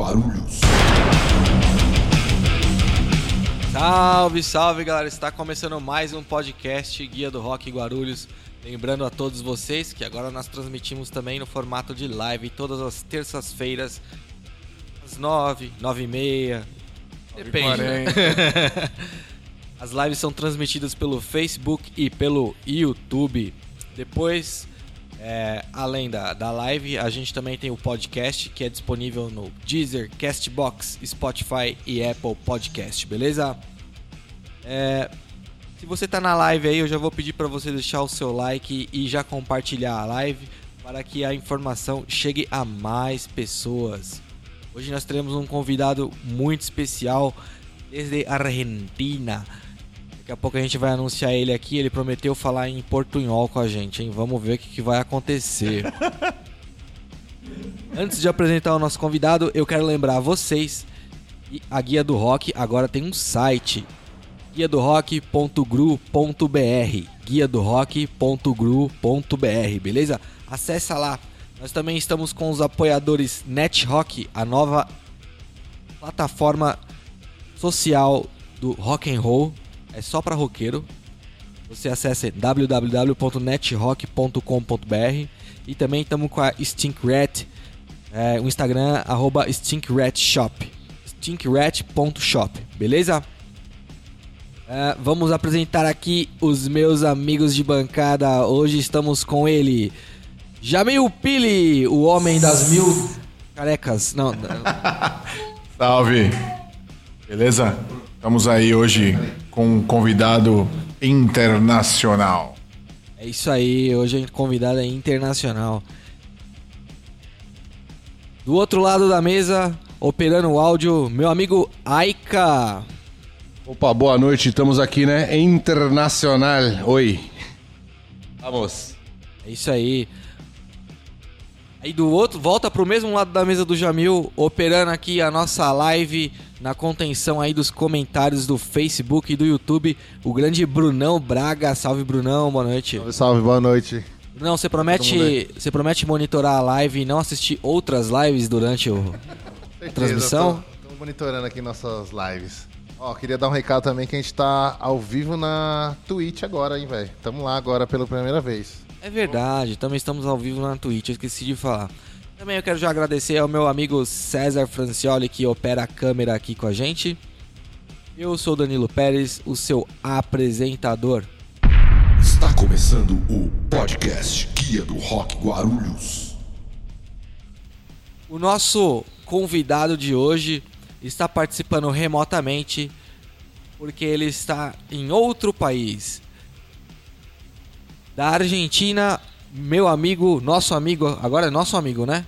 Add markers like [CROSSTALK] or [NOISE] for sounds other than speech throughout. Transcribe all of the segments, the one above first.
Guarulhos. Salve, salve galera! Está começando mais um podcast Guia do Rock Guarulhos. Lembrando a todos vocês que agora nós transmitimos também no formato de live todas as terças-feiras, às 9, 9 e meia. Depende. né? [LAUGHS] As lives são transmitidas pelo Facebook e pelo YouTube. Depois, é, além da, da live, a gente também tem o podcast que é disponível no Deezer, Castbox, Spotify e Apple Podcast, beleza? É, se você tá na live aí, eu já vou pedir para você deixar o seu like e já compartilhar a live para que a informação chegue a mais pessoas. Hoje nós teremos um convidado muito especial desde Argentina. Daqui a pouco a gente vai anunciar ele aqui. Ele prometeu falar em portunhol com a gente, hein? Vamos ver o que, que vai acontecer. [LAUGHS] Antes de apresentar o nosso convidado, eu quero lembrar a vocês que a Guia do Rock agora tem um site guia do rock.gru.br guia do rock.gru.br beleza? Acessa lá. Nós também estamos com os apoiadores NetRock, a nova plataforma social do rock and roll. É só para roqueiro. Você acessa www.netrock.com.br e também estamos com a Stinkrat, é, o Instagram arroba stinkratshop, stinkrat.shop, beleza? É, vamos apresentar aqui os meus amigos de bancada. Hoje estamos com ele, Jamil Pili, o homem das mil carecas. Não, [LAUGHS] Salve! Beleza? Estamos aí hoje com um convidado internacional. é isso aí. Hoje a convidada é internacional. Do outro lado da mesa, operando o áudio, meu amigo Aika. Opa, boa noite, estamos aqui, né? Internacional. Oi. Vamos. É isso aí. Aí do outro, volta pro mesmo lado da mesa do Jamil, operando aqui a nossa live na contenção aí dos comentários do Facebook e do YouTube, o grande Brunão Braga. Salve Brunão, boa noite. Salve, salve, boa noite. Brunão, você promete, você promete monitorar a live e não assistir outras lives durante o transmissão? Estamos monitorando aqui nossas lives. Ó, queria dar um recado também que a gente tá ao vivo na Twitch agora, hein, velho. Tamo lá agora pela primeira vez. É verdade, também estamos ao vivo na Twitch, eu esqueci de falar. Também eu quero já agradecer ao meu amigo César Francioli que opera a câmera aqui com a gente. Eu sou Danilo Pérez, o seu apresentador. Está começando o podcast Guia do Rock Guarulhos. O nosso convidado de hoje está participando remotamente porque ele está em outro país. Da Argentina, meu amigo, nosso amigo, agora é nosso amigo, né?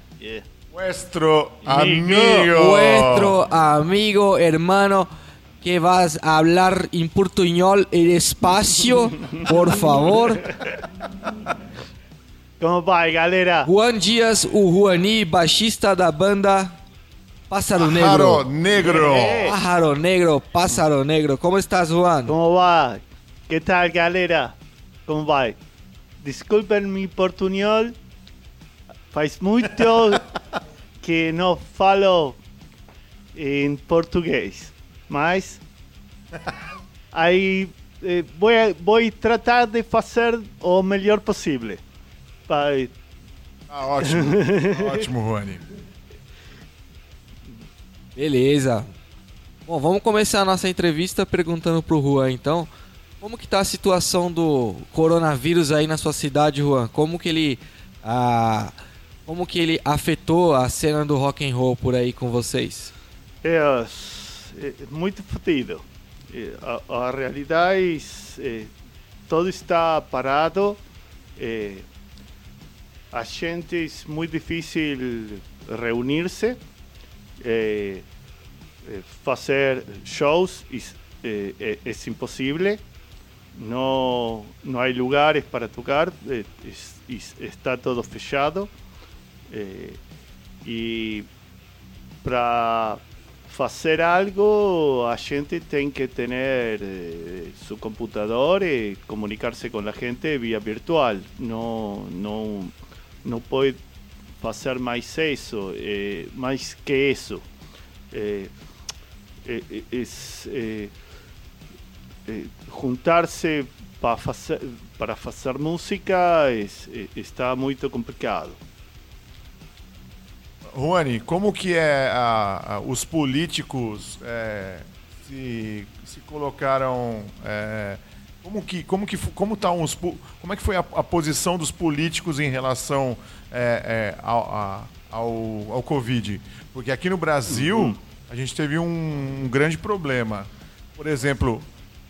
Nuestro Amigo. amigo. Nuestro amigo, hermano, que vas a hablar en portuñol el espacio, por favor. Como vai, galera? Juan Dias, o Juani, baixista da banda Pássaro Negro. negro. Pájaro Negro, Pássaro Negro. ¿Cómo estás, Juan? Como vai? Que tal, galera? Como vai? Desculpen mi portunhol. Faz muito [LAUGHS] que não falo em português. Mas [LAUGHS] aí eh, vou, vou tratar de fazer o melhor possível. Vai. Ah, ótimo. [LAUGHS] ótimo, Rony. Beleza. Bom, vamos começar a nossa entrevista perguntando pro Juan, então. Como que tá a situação do coronavírus aí na sua cidade, Juan? Como que ele... como que ele afetou a cena do rock and roll por aí com vocês? É, é muito fodido. É, A, a realidade é, todo está parado. É, a gente é muito difícil reunir-se, é, é, fazer shows é, é, é impossível. Não, não há lugares para tocar, es- está todo fechado. É, e para fazer algo, a gente tem que ter eh, seu computador e comunicar-se com a gente via virtual. Não, não, não pode fazer mais isso, eh, que isso. eh, eh, eh, eh, juntarse para fazer, para fazer música es, está muito complicado. Juani, como que é a- a- os políticos é, se, se colocaram é, como que como que como tá uns como é que foi a, a posição dos políticos em relação é, é, ao, ao, ao Covid? Porque aqui no Brasil a gente teve um, um grande problema. Por exemplo,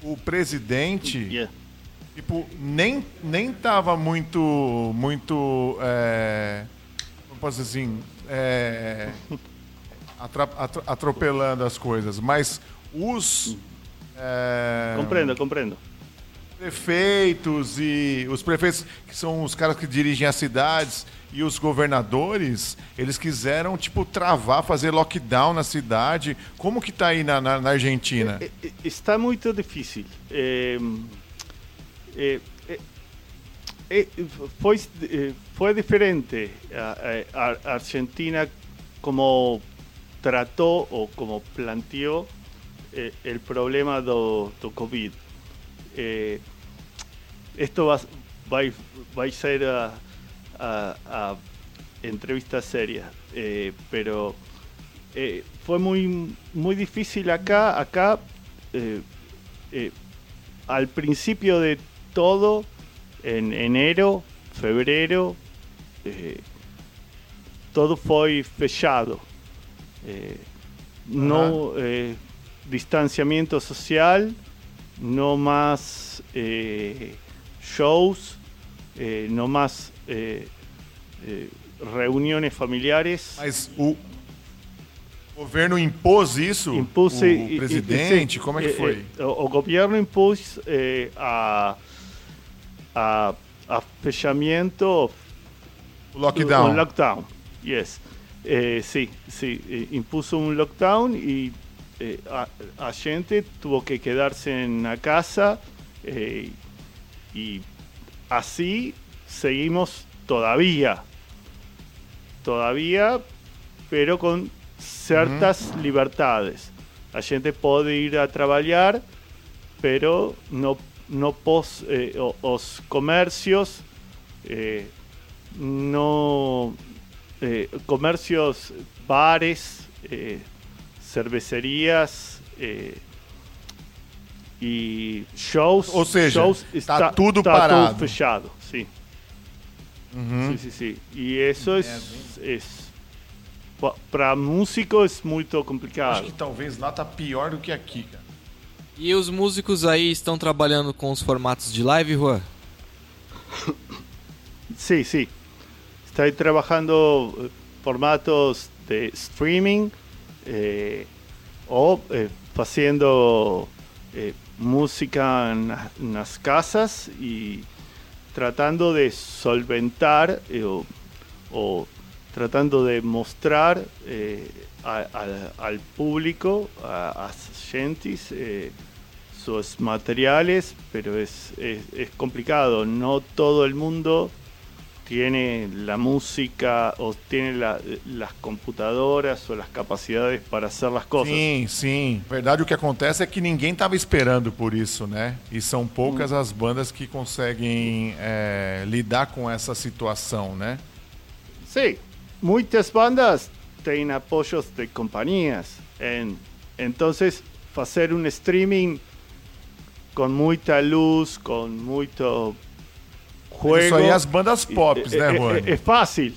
o presidente Yeah. tipo, nem, nem tava muito. Muito. É, como posso dizer assim? É, atropelando as coisas. Mas os. é, Comprendo, comprendo. Prefeitos e os prefeitos que são os caras que dirigem as cidades e os governadores, eles quiseram tipo travar, fazer lockdown na cidade. Como que tá aí na, na, na Argentina? Eh, eh, Está muito difícil. Eh, eh, eh, foi, foi diferente a, a- Argentina como tratou ou como planteou el problema do, do Covid. Esto va, vai, vai ser a, a, a entrevista seria, eh, pero eh, fue muy, muy difícil acá. Acá, eh, al principio de todo, en enero, febrero, todo fue fechado. No distanciamiento social, no más eh, shows, eh, no más eh, eh, reuniones familiares. Mas o governo impôs isso? impuse o e- e- presidente? e- como é que e- foi? e- o, o governo impôs eh, a, a, a fechamento o lockdown. un lockdown yes Eh, sí eh, impuso un lockdown eh, a, a gente tuvo que quedarse en la casa eh, y así seguimos todavía. Todavía pero con ciertas libertades. A gente puede ir a trabajar pero no no pos, eh, os comercios eh, no eh, comercios bares cervecerías y shows Ou seja, shows tá tudo parado. fechado sí Uhum. Sí, sí, sí. Y eso es, es para músico es muy Acho complicado. que talvez lá tá pior do que aqui, cara. E os músicos aí estão trabalhando com os formatos de live, Juan? [COUGHS] Sí, sí. Estoy trabajando eh, formatos de streaming eh, o eh, haciendo eh, música en, la- en las casas y tratando de solventar eh, o, tratando de mostrar eh, al- público, a, a gentes, eh, sus materiales, pero es, es complicado. No todo el mundo tiene la música o tiene la- las computadoras o las capacidades para hacer las cosas. Sim, sim. Verdade, o que acontece é que ninguém tava esperando por isso, né? E são poucas as bandas que conseguem é, lidar com essa situação, né? Sí, muchas bandas tienen apoyos de compañías. En- entonces, hacer un streaming con mucha luz, con mucho juego. Isso aí é as bandas pop, né, Juan? Es fácil.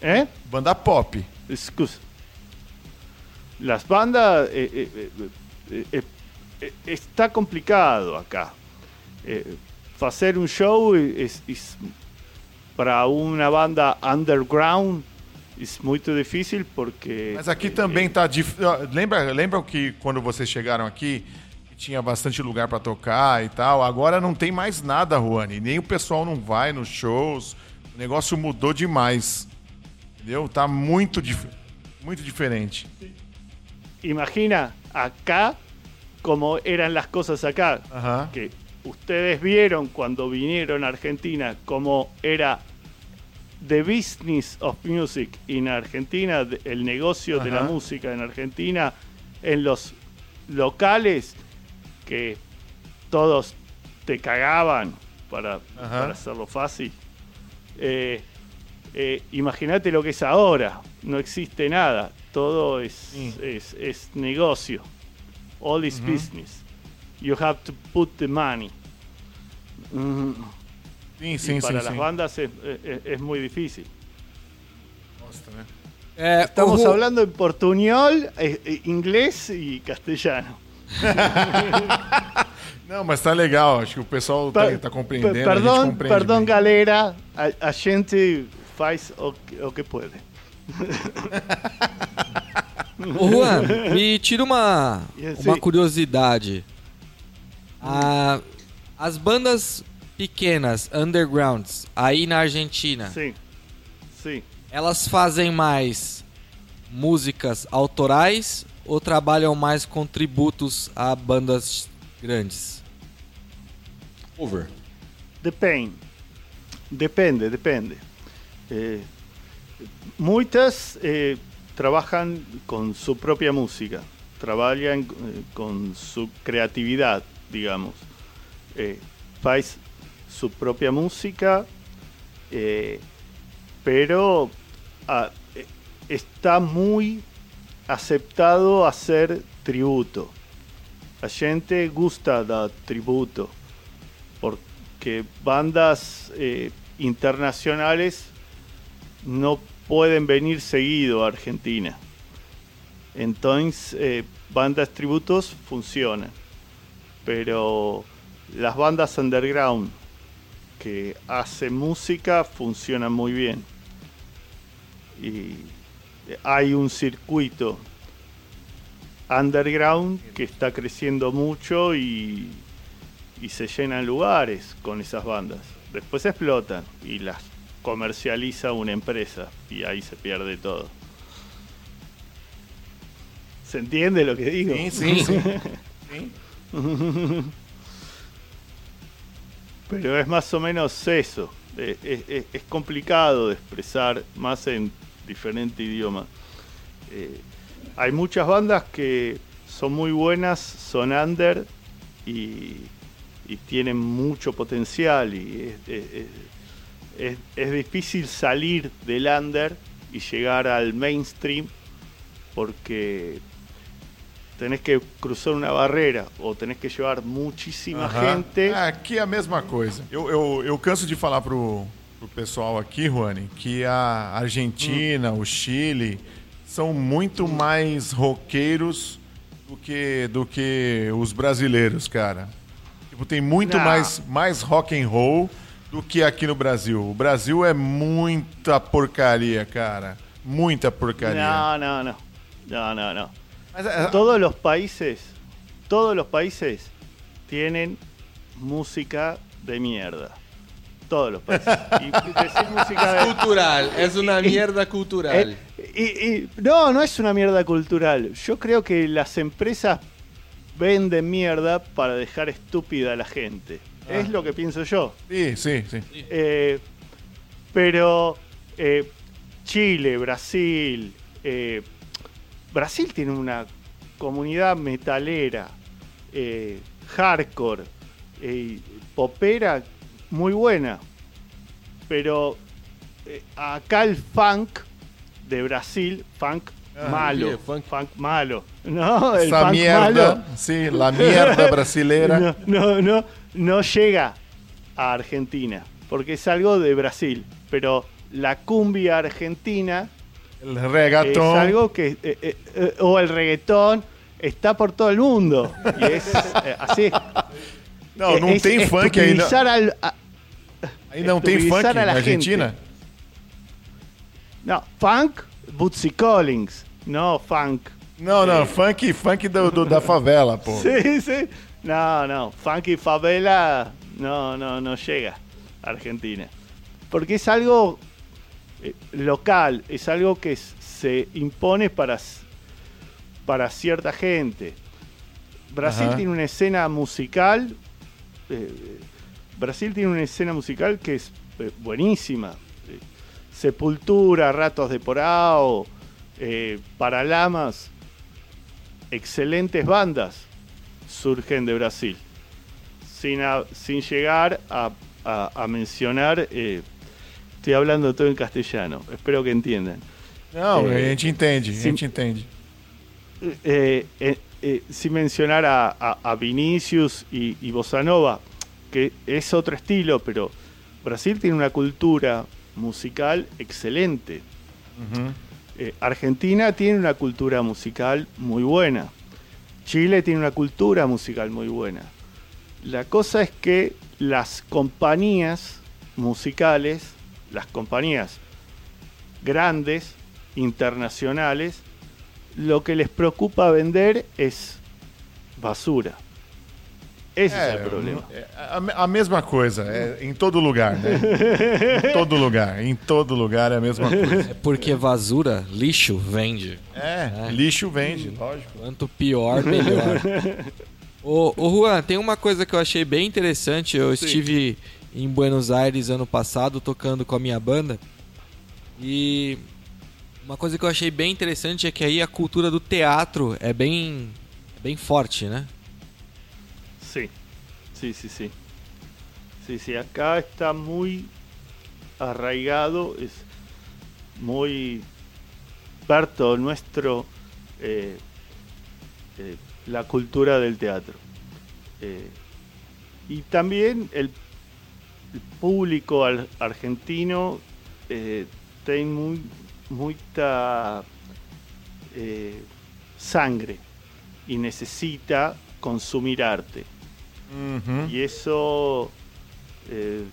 ¿Eh? Banda pop. Excusa. Las bandas eh, eh, eh, está complicado acá. Hacer un show para una banda underground es muy difícil porque Mas aqui também tá dif... ó, Lembra, lembra que quando vocês chegaram aqui tinha bastante lugar pra tocar e tal? Agora não tem mais nada, Juani. Nem o pessoal não vai nos shows. O negócio mudou demais. Entendeu? Tá muito, dif... muito diferente. imagina acá como eran las cosas acá. Que ustedes vieron cuando vinieron a Argentina cómo era the business of music in Argentina, el negocio de la música en Argentina, en los locales que todos te cagaban para, para hacerlo fácil. Eh, eh, Imagínate lo que es ahora. No existe nada. Todo es, Sí. es, es negocio. All is business. You have to put the money. Mm, y sim, para las bandas es, es- es muy difícil. É, Estamos hablando en portuñol, eh, eh, inglés y castellano. [LAUGHS] Não, mas tá legal. Acho que o pessoal tá, Per- tá compreendendo. per- a gente perdón, compreende perdón, bem. galera. A, a gente faz o, que- o que puede. [LAUGHS] Ô, Juan, me tira uma, uma sim. curiosidade. Ah, as bandas pequenas, undergrounds, aí na Argentina, Sí, sí. elas fazem mais músicas autorais ou trabalham mais com tributos a bandas grandes? Over. Depende. Depende, depende. Eh, muchas eh, trabajan con su propia música, trabajan eh, con su creatividad, digamos. Eh, faz su propia música, eh, pero ah, eh, está muy aceptado hacer tributo. A gente gusta dar tributo porque bandas eh, internacionales no pueden venir seguido a Argentina. Entonces, eh, bandas tributos funcionan. Pero las bandas underground que hacen música funcionan muy bien. Y hay un circuito underground que está creciendo mucho y, y se llenan lugares con esas bandas. Después explotan y las comercializa una empresa y ahí se pierde todo. ¿Se entiende lo que digo? Sim, sim. Sim. Pero es más o menos eso. Es, es- es complicado de expresar más en diferente idioma. Eh, hay muchas bandas que son muy buenas, son under y, y tienen mucho potencial y es, es- es- es- es difícil salir del under y llegar al mainstream porque tenés que cruzar una barrera o tenés que llevar muchísima Aham. gente. Aqui é a mesma coisa. Eu, eu, eu canso de falar pro, pro pessoal aqui, Juani, que a Argentina, o Chile são muito mais roqueiros do que, do que os brasileiros, cara. Tipo, tem muito Não. mais, mais rock and roll do que aqui no Brasil. O Brasil é muita porcaria, cara. Muita porcaria. No, no, no. No, no, no. Mas, é- Todos los países, todos los países tienen música de mierda. Todos los países. Y decir música de, Cultural. Es una mierda cultural. Eh, y- y- no, no es una mierda cultural. Yo creo que las empresas venden mierda para dejar estúpida a la gente. Es lo que pienso yo. Sim, sim, sim. Eh, pero eh, Chile, Brasil, eh, Brasil tiene una comunidad metalera, eh, hardcore, eh, popera muy buena. Pero eh, acá el funk de Brasil, funk malo, yeah, funk. funk. malo, no, el Essa funk merda, malo sim, la mierda brasileira. [LAUGHS] no, no, no, no llega a Argentina, porque es algo de Brasil. Pero la cumbia argentina El es reggaeton. algo que, eh, eh, eh, o el reggaetón, está por todo el mundo. Y es eh, así. [LAUGHS] Não, não Es tem funk ainda. al- a- Aí não tem funk a na Argentina? no, funk, Bootsy Collins, no funk. Não, não, funk, funk do, do- da favela, pô. [LAUGHS] Sí, sí. No, no, funky favela no, no, no llega a Argentina. Porque es algo eh, local, es algo que se impone para, para cierta gente. Brasil Ajá. tiene una escena musical, eh, Brasil tiene una escena musical que es eh, buenísima. Eh, Sepultura, Ratos de Porao, eh, Paralamas, excelentes bandas surgen de Brasil. Sin, a- sin llegar a, a- a mencionar, eh, estoy hablando todo en castellano, espero que entiendan. Não, É, a gente entende, a gente entende. Eh, eh, eh, sin mencionar a, a- a Vinicius y, y Bossa Nova, que es otro estilo, pero Brasil tiene una cultura musical excelente. Eh, Argentina tiene una cultura musical muy buena. Chile tiene una cultura musical muy buena. La cosa es que las compañías musicales, las compañías grandes, internacionales, lo que les preocupa vender es basura. Ese es el problema. é a, a mesma coisa, é em todo lugar, né? em todo lugar, em todo lugar é a mesma coisa. É porque vasura, lixo, vende. É, lixo vende, lógico. Quanto pior, melhor. ô, ô Juan, tem uma coisa que eu achei bem interessante. Eu estive em Buenos Aires ano passado tocando com a minha banda. E uma coisa que eu achei bem interessante é que aí a cultura do teatro é bem, bem forte, né? Sí, sí, sí, sí. Sí, sí, acá está muy arraigado, es muy parto nuestro eh, eh, la cultura del teatro. Eh, y también el, público argentino tiene muy, mucha eh, sangre y necesita consumir arte. Y eso eh,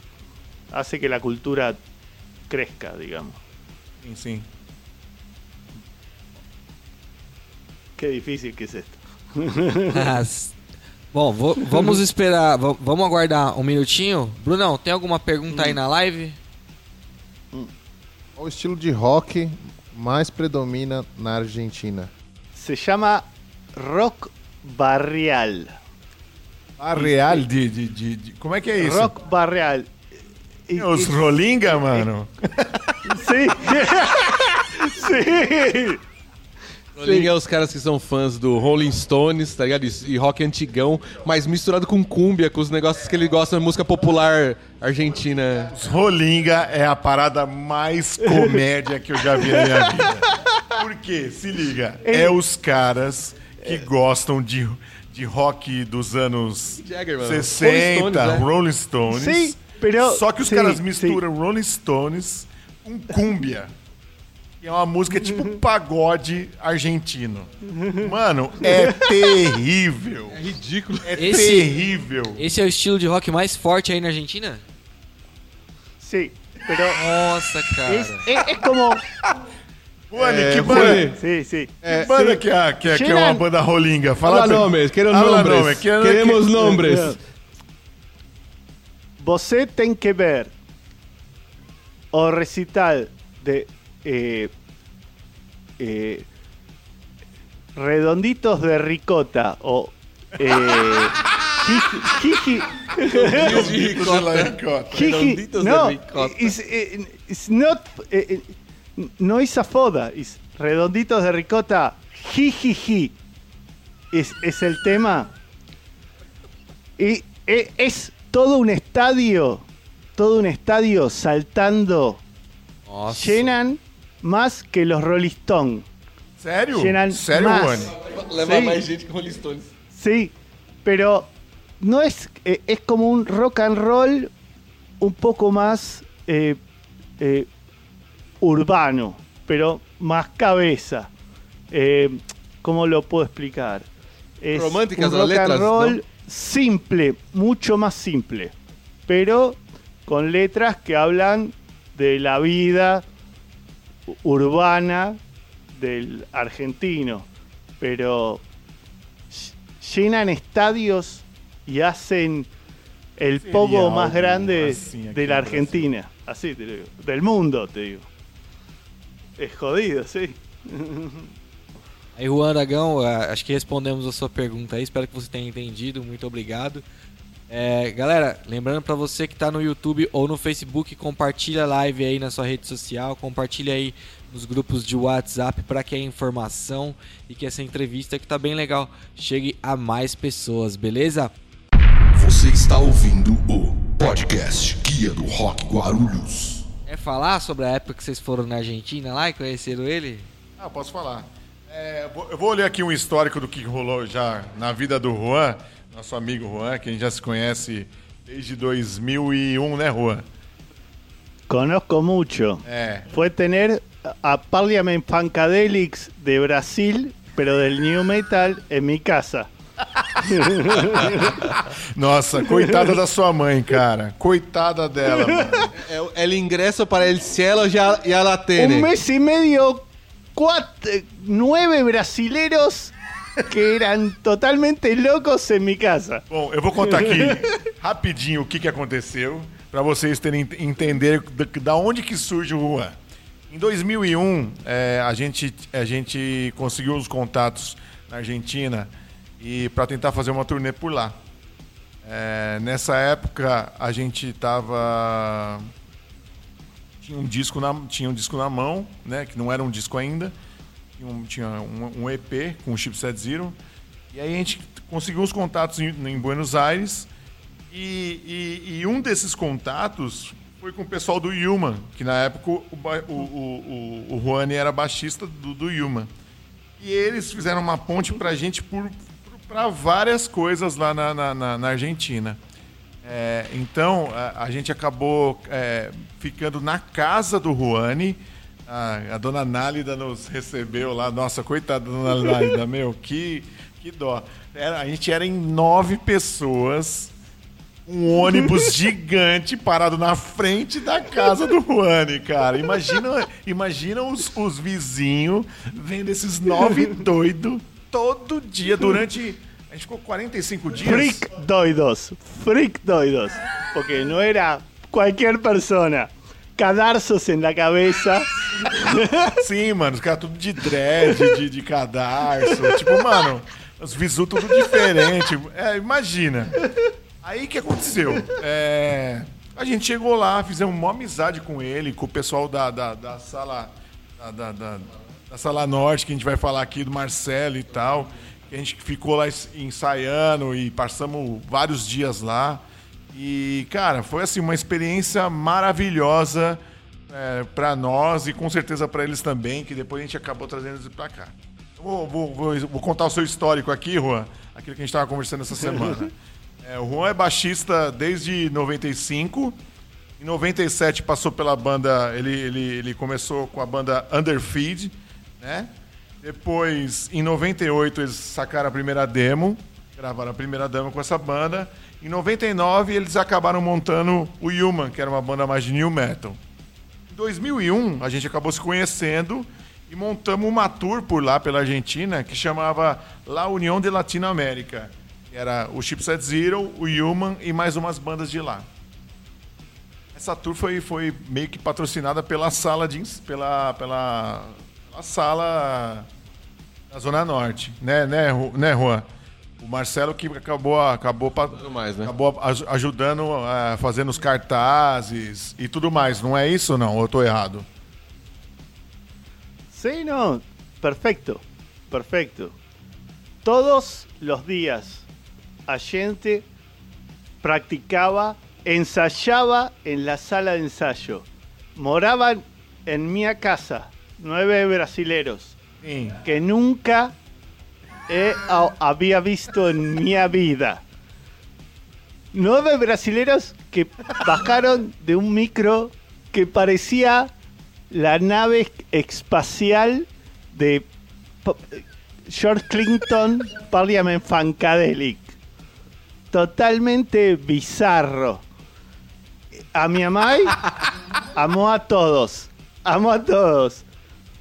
hace que la cultura crezca, digamos. Sim, sim. Qué difícil que es esto. Mas, Bom, vo- vamos esperar, va- vamos aguardar um minutinho. Brunão, tem alguma pergunta aí na live? Qual o estilo de rock mais predomina na Argentina? Se llama rock barrial. A real de, de, de, de- Como é que é isso? Rock barrial. Y- Os y- Rolinga, mano. [LAUGHS] sí. sí. [LAUGHS] Rolling é os caras que são fãs do Rolling Stones, tá ligado? E rock antigão, mas misturado com cúmbia, com os negócios que ele gosta de música popular argentina. Os Rolinga é a parada mais [LAUGHS] comédia que eu já vi na minha vida. Por quê? Se liga. É os caras que gostam de, de rock dos anos Jagger, mano. 60, Rolling Stones, né? Rolling Stones. Sí, pero- Só que os caras misturam Rolling Stones com cúmbia. Que é uma música tipo pagode argentino. Mano, é [LAUGHS] terrível. É ridículo. É Esse- terrível. Esse é o estilo de rock mais forte aí na Argentina? Sí, pero Nossa, cara. es, es- es como. Juani, É, que Juani. banda, Sí, sí. que banda que, é, que, é, que é uma banda rolinga? Fala Fala pra- nomes, queremos Habla nombres. nome, que- Queremos que- nombres. Você tem que ver o recital de eh, eh, Redonditos de Ricota o eh, [LAUGHS] Jiji- Jiji-. Jiji- no, it's, it's not, no es a foda, es Redonditos de Ricota, jijiji, es, es el tema. Y es todo un estadio, todo un estadio saltando, Nossa. llenan más que los Rolling Stones. Sério? Llenan Sério, más. Sí. mais gente que Rolling Stones. Sí, pero no es, eh, es como un rock and roll un poco más eh, eh, urbano, pero más cabeza. Eh, ¿Cómo lo puedo explicar? Es Románticas un las rock and letras, roll ¿no? simple, mucho más simple, pero con letras que hablan de la vida urbana del argentino, pero ll- llenan estadios y hacen el pogo más grande así de la. Argentina, así te lo digo, del mundo te digo. Es jodido, sí. Aí, Juan Aragão, acho que respondemos a sua pergunta aí. Espero que você tenha entendido. Muito obrigado. É, galera, lembrando pra você que tá no YouTube ou no Facebook, compartilha a live aí na sua rede social, compartilha aí nos grupos de WhatsApp para que a informação e que essa entrevista que tá bem legal chegue a mais pessoas, beleza? Você está ouvindo o podcast Guia do Rock Guarulhos. Quer falar sobre a época que vocês foram na Argentina lá e conheceram ele? Ah, posso falar. É, eu vou- eu vou ler aqui um histórico do que rolou já na vida do Juan, nosso amigo Juan, que a gente já se conhece desde 2001, né, Juan? Conozco mucho. É. Fue tener a Parliament Funkadelics de Brasil, pero del New Metal, en mi casa. [LAUGHS] Nossa, coitada da sua mãe, cara. Coitada dela, mano. É el ingreso para el cielo ya, ya la Un tiene. mes y medio, cuatro, nueve brasileros que eran totalmente locos en mi casa. Bom, eu vou contar aqui [LAUGHS] rapidinho o que, que aconteceu para vocês terem entender da onde que surge o Juan. Em 2001, é, a, gente, a gente conseguiu os contatos na Argentina e para tentar fazer uma turnê por lá. É, nessa época, a gente tava tinha um disco na tinha um disco na mão, né, que não era um disco ainda. Um, tinha um, um EP com o Chipset Zero. E aí a gente conseguiu os contatos em, em Buenos Aires. E, e- e um desses contatos foi com o pessoal do Yuma, que na época o, o, o, o, Juani era baixista do, do Yuma. E eles fizeram uma ponte pra gente por, para várias coisas lá na, na, na- na Argentina. É, então a, a gente acabou é, ficando na casa do Juani. A, a dona Nálida nos recebeu lá. Nossa, coitada da dona Nálida, [LAUGHS] meu, que, que dó. Era- a gente era em nove pessoas. Um ônibus [LAUGHS] gigante parado na frente da casa do Juani, cara. Imagina, imagina os, os vizinhos vendo esses nove doidos todo dia durante. A gente ficou 45 dias. Freak doidos, freak doidos. Porque no era cualquier persona. Cadarços en la cabeza. [LAUGHS] Sim, mano, os caras tudo de dread, de, de cadarço. Tipo, mano, os visu tudo diferente. É, imagina. Aí que aconteceu? É, a gente chegou lá, fizemos uma amizade com ele, com o pessoal da, da, da sala. Da, da- da- sala norte, que a gente vai falar aqui do Marcelo e tal. A gente ficou lá ens- ensaiando e passamos vários dias lá. E, cara, foi assim, uma experiência maravilhosa é, para nós e com certeza para eles também, que depois a gente acabou trazendo eles para cá. Eu Vou, vou- vou- vou contar o seu histórico aqui, Juan, aquilo que a gente estava conversando essa semana. [LAUGHS] É, o Juan é baixista desde 95. Em 97 passou pela banda, ele, ele, ele começou com a banda Underfeed, né? Depois, em 98, eles sacaram a primeira demo, gravaram a primeira demo com essa banda. Em 99, eles acabaram montando o Human, que era uma banda mais de new metal. Em 2001, a gente acabou se conhecendo e montamos uma tour por lá, pela Argentina, que chamava La União de Latinoamérica. Era o Chipset Zero, o Human e mais umas bandas de lá. Essa tour foi, foi meio que patrocinada pela sala de pela, pela, pela sala da Zona Norte, né, né, né, Juan? O Marcelo que acabou acabou mais, né? acabou aj- ajudando a fazendo os cartazes e tudo mais. Não é isso ou não? Ou eu tô errado? Sí, no, perfecto, perfecto. Todos los días a gente practicaba, ensayaba en la sala de ensayo. Moraban en mi casa nueve brasileros Sim. que nunca había visto en mi vida. Nueve brasileros que bajaron de un micro que parecía la nave espacial de George Clinton Parliament Funkadelic. Totalmente bizarro. A mi mamá amó a todos. Amó a todos.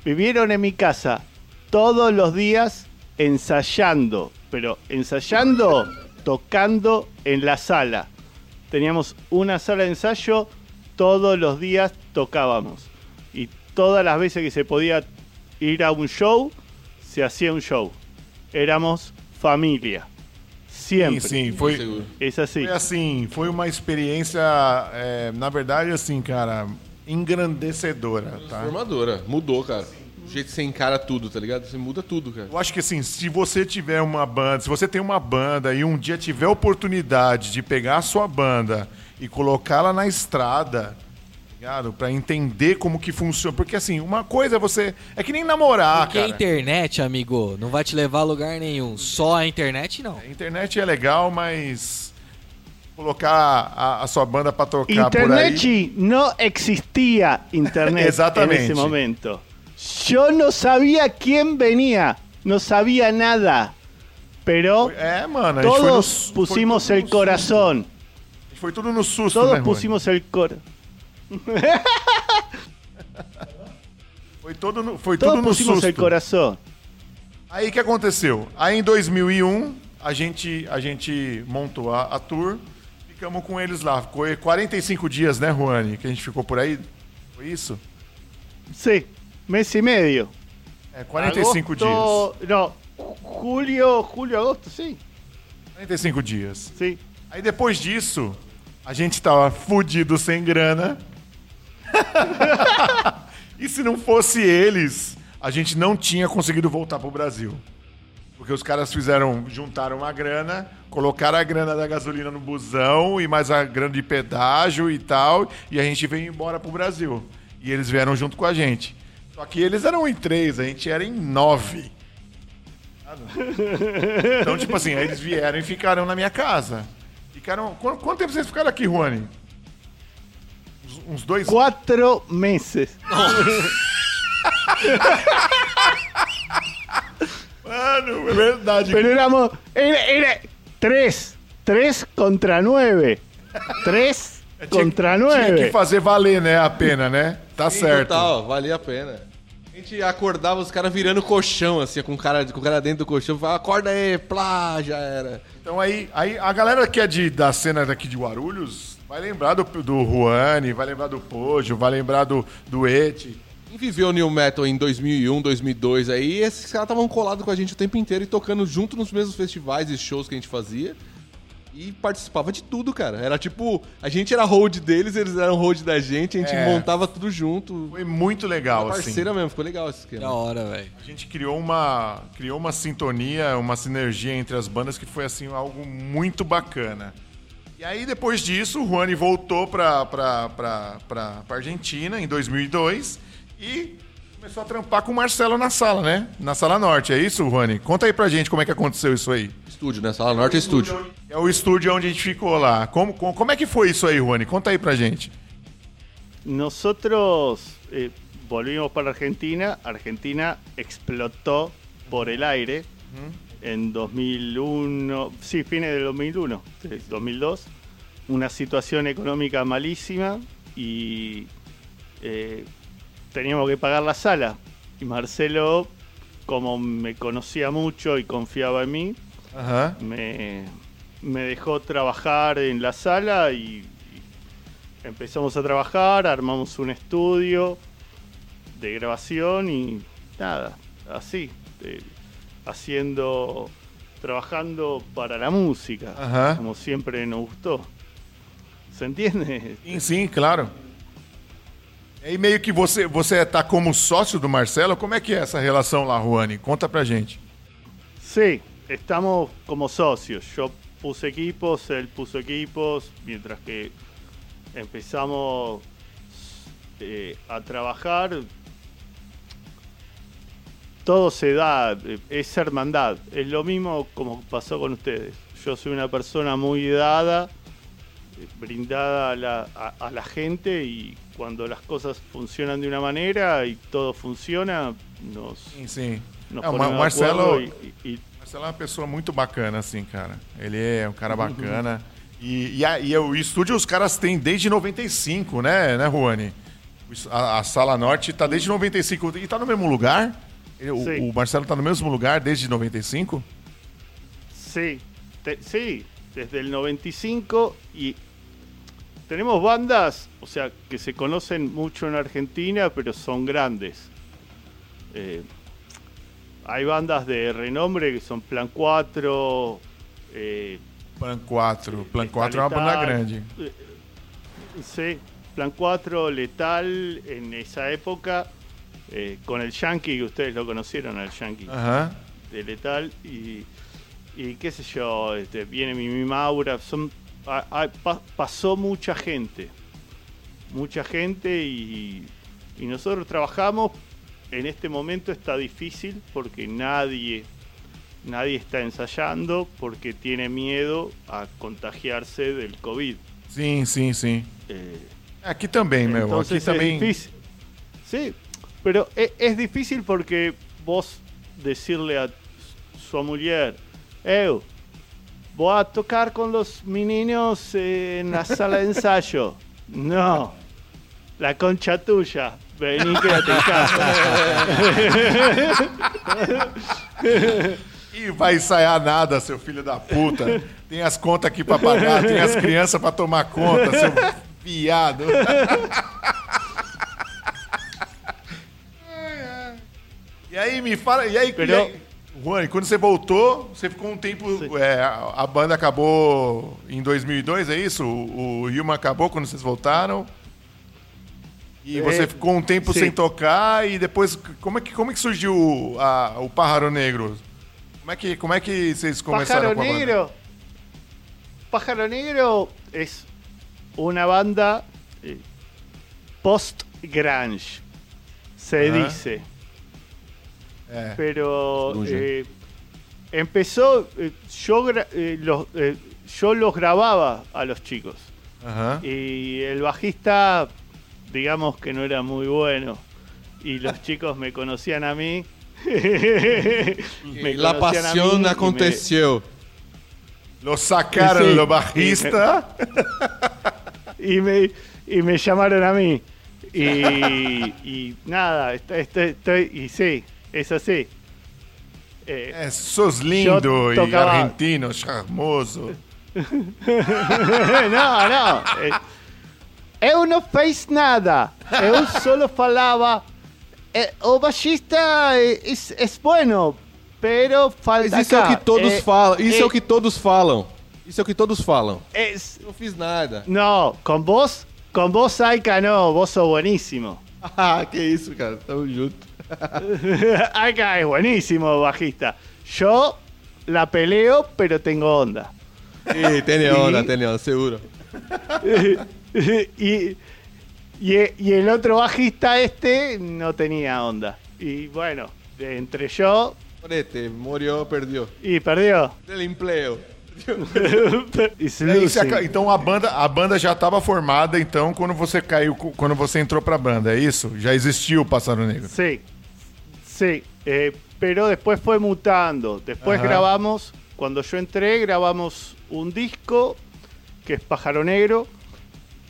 Vivieron en mi casa todos los días ensayando, pero ensayando, tocando en la sala. Teníamos una sala de ensayo, todos los días tocábamos. Y todas las veces que se podía ir a un show, se hacía un show. Éramos familia. siempre. Sim, sim, foi, Seguro. Es así. foi assim, foi uma experiência, é, na verdade, assim, cara, engrandecedora, tá? Transformadora. Mudou, cara. O jeito que você encara tudo, tá ligado? Você muda tudo, cara. Eu acho que assim, se você tiver uma banda, se você tem uma banda e um dia tiver a oportunidade de pegar a sua banda e colocá-la na estrada, tá ligado? Pra entender como que funciona. Porque assim, uma coisa é você. É que nem namorar, Porque a cara. internet, amigo, não vai te levar a lugar nenhum. Só a internet, não. A internet é legal, mas colocar a, a sua banda pra tocar por aí. Internet [LAUGHS] no existía internet ese momento. Yo no sabía quién venía, no sabía nada. Pero É, mano, no todos su- pusimos el no corazón. Foi tudo no susto, Todos né, pusimos el corazón. Foi, todo no, foi Todos tudo no pusimos susto. el corazón. Aí o que aconteceu? Aí em 2001 a gente, a gente montou a, a tour, ficamos com eles lá. Ficou 45 dias, né, Juani? Que a gente ficou por aí. Foi isso? Sí, mes y medio. É, 45 dias. Agosto- No, julio, julio, agosto, sí. 45 dias. Sí. Aí depois disso, a gente tava fudido sem grana. [LAUGHS] e se não fosse eles, a gente não tinha conseguido voltar pro Brasil. Porque os caras fizeram, juntaram uma grana, colocaram a grana da gasolina no busão e mais a grana de pedágio e tal, e a gente veio embora pro Brasil. E eles vieram junto com a gente. Só que eles eram em três, a gente era em nove. [LAUGHS] Então, tipo assim, aí eles vieram e ficaram na minha casa. Ficaram. Quanto, quanto tempo vocês ficaram aqui, Juani? Uns, uns dois. Cuatro meses. Mano, é verdade. Pero éramos. Era, era tres. Tres contra nueve. Tres Tinha- contra Tinha que fazer valer, né? A pena, né? Tá Sim, certo. Total, valia a pena. A gente acordava os caras virando colchão, assim, com o cara, com o cara dentro do colchão. Falava, acorda aí, plá, já era. Então aí, aí a galera que é de, da cena daqui de Guarulhos vai lembrar do, do Juani, vai lembrar do Pojo, vai lembrar do, do Eti. Quem viveu New Metal em 2001, 2002 aí, esses caras estavam colados com a gente o tempo inteiro e tocando junto nos mesmos festivais e shows que a gente fazia. E participava de tudo, cara. Era tipo, a gente era hold deles, eles eram hold da gente, a gente É. montava tudo junto. Foi muito legal, assim. Parceira mesmo, ficou legal esse Da esquema. hora, velho. A gente criou uma, criou uma sintonia, uma sinergia entre as bandas que foi assim algo muito bacana. E aí depois disso, o Juani voltou pra, pra, pra, pra, pra Argentina em 2002 e começou a trampar com o Marcelo na sala, né? Na Sala Norte, é isso, Juani? Conta aí pra gente como é que aconteceu isso aí. Estúdio, né? Sala Norte é estúdio. É o estúdio onde a gente ficou lá. Como, como, como é que foi isso aí, Juani? Conta aí pra gente. Nosotros eh, volvimos para Argentina. Argentina explotó por el aire en 2001, sí, fines del 2001, sí, 2002. Una situación económica malísima y eh, teníamos que pagar la sala. Y Marcelo, como me conocía mucho y confiaba en mí, me, me dejó trabajar en la sala y, y empezamos a trabajar, armamos un estudio de grabación y nada, así, eh, haciendo, trabajando para la música, Ajá. como siempre nos gustó. ¿Se entiende? Sim, sim, claro. E meio que você, você tá como sócio do Marcelo, como é que é essa relação lá, Juani? Conta pra gente. Sí, estamos como socios. Yo puse equipos, él puso equipos, mientras que empezamos eh, a trabajar. Todo se da, eh, es hermandad. Es lo mismo como pasó con ustedes. Yo soy una persona muy dada, eh, brindada a la, a- a la gente y cuando las cosas funcionan de una manera y todo funciona, nos, Sim, sim. nos É, o Marcelo, Marcelo é uma pessoa muito bacana, assim, cara. Ele é um cara bacana. E, e, a- e o estúdio os caras têm desde 95, né, né, Juani? A, a Sala Norte tá desde 95. E tá no mesmo lugar? O, Sim. o Marcelo tá no mesmo lugar desde 95? Sí, te- sí, desde el 95 y tenemos bandas, o sea, que se conocen mucho en Argentina, pero son grandes. Eh, hay bandas de renombre que son Plan 4, eh, Plan 4. Plan Está 4 é uma banda grande. Sí, Plan 4, Letal, en esa época, eh, con el Yankee, que ustedes lo conocieron, al Yankee Aham. de Letal, y, y qué sé yo, este, viene Mimi Maura, son, a- a- pa- pasó mucha gente, mucha gente y, y nosotros trabajamos, en este momento está difícil porque nadie, nadie está ensayando porque tiene miedo a contagiarse del COVID. Sim, sim, sim. Eh, Aqui também, meu. Aqui Entonces es difícil. Sí, pero e- es, difícil porque vos decirle a su mujer, Eu, voy a tocar con los meninos en la sala de ensayo. No, la concha tuya. Vení, quédate en casa. Ih, vai ensaiar nada, seu filho da puta. Tem as contas aqui pra pagar, tem as crianças pra tomar conta, seu viado. [LAUGHS] E aí, me fala. E aí, Pero- e aí Juan, quando você voltou, você ficou um tempo. é, a, banda acabou em 2002, é isso? O, o Yuma acabou quando vocês voltaram. E É, você ficou um tempo sim. sem tocar e depois como é que como é que surgiu o, a- o Pájaro Negro? Como é que como é que vocês começaram Pájaro com a banda? Negro. Pájaro Negro es una banda eh, post-grunge, se Ajá. dice. É. Pero eh, empezó, eh, yo, eh, los, eh, yo los grababa a los chicos. Y el bajista, digamos que no era muy bueno. Y los [LAUGHS] chicos me conocían a mí. [LAUGHS] Me La mí pasión y me-. Lo sacaron Sí, sí. lo bajista. [LAUGHS] y me, y me llamaron a mí. Y, y nada, estoy, estoy- estoy- y sí, es así. Eh, É, sos lindo e tocaba- argentino, charmoso. [LAUGHS] não, não. eh, Eu não fiz nada. Eu só falava. eh, o baixista é, é, é bueno, pero falta Mas isso é o que todos Eh, falam. Isso é, eh, o que todos falam. Isso é o que todos falam. Não fiz nada. no, con vos, con vos, Aika, no, vos sos buenísimo. [LAUGHS] Ah, que isso, cara. Tamo junto. [LAUGHS] Aika es buenísimo bajista. Yo la peleo, pero tengo onda. Ih, tem onda, tem onda, seguro. [LAUGHS] y, y, y el otro bajista este no tenía onda. Y bueno, entre yo Prete, morreu, perdeu. y perdió. Del empleo. [LAUGHS] E aca- então a banda, a banda já estava formada então quando você caiu, quando você entrou pra banda, é isso? Já existiu o Pássaro Negro? Sí, sí, eh, pero después fue mutando. Después Ajá. grabamos, cuando yo entré, grabamos un disco que es Pájaro Negro.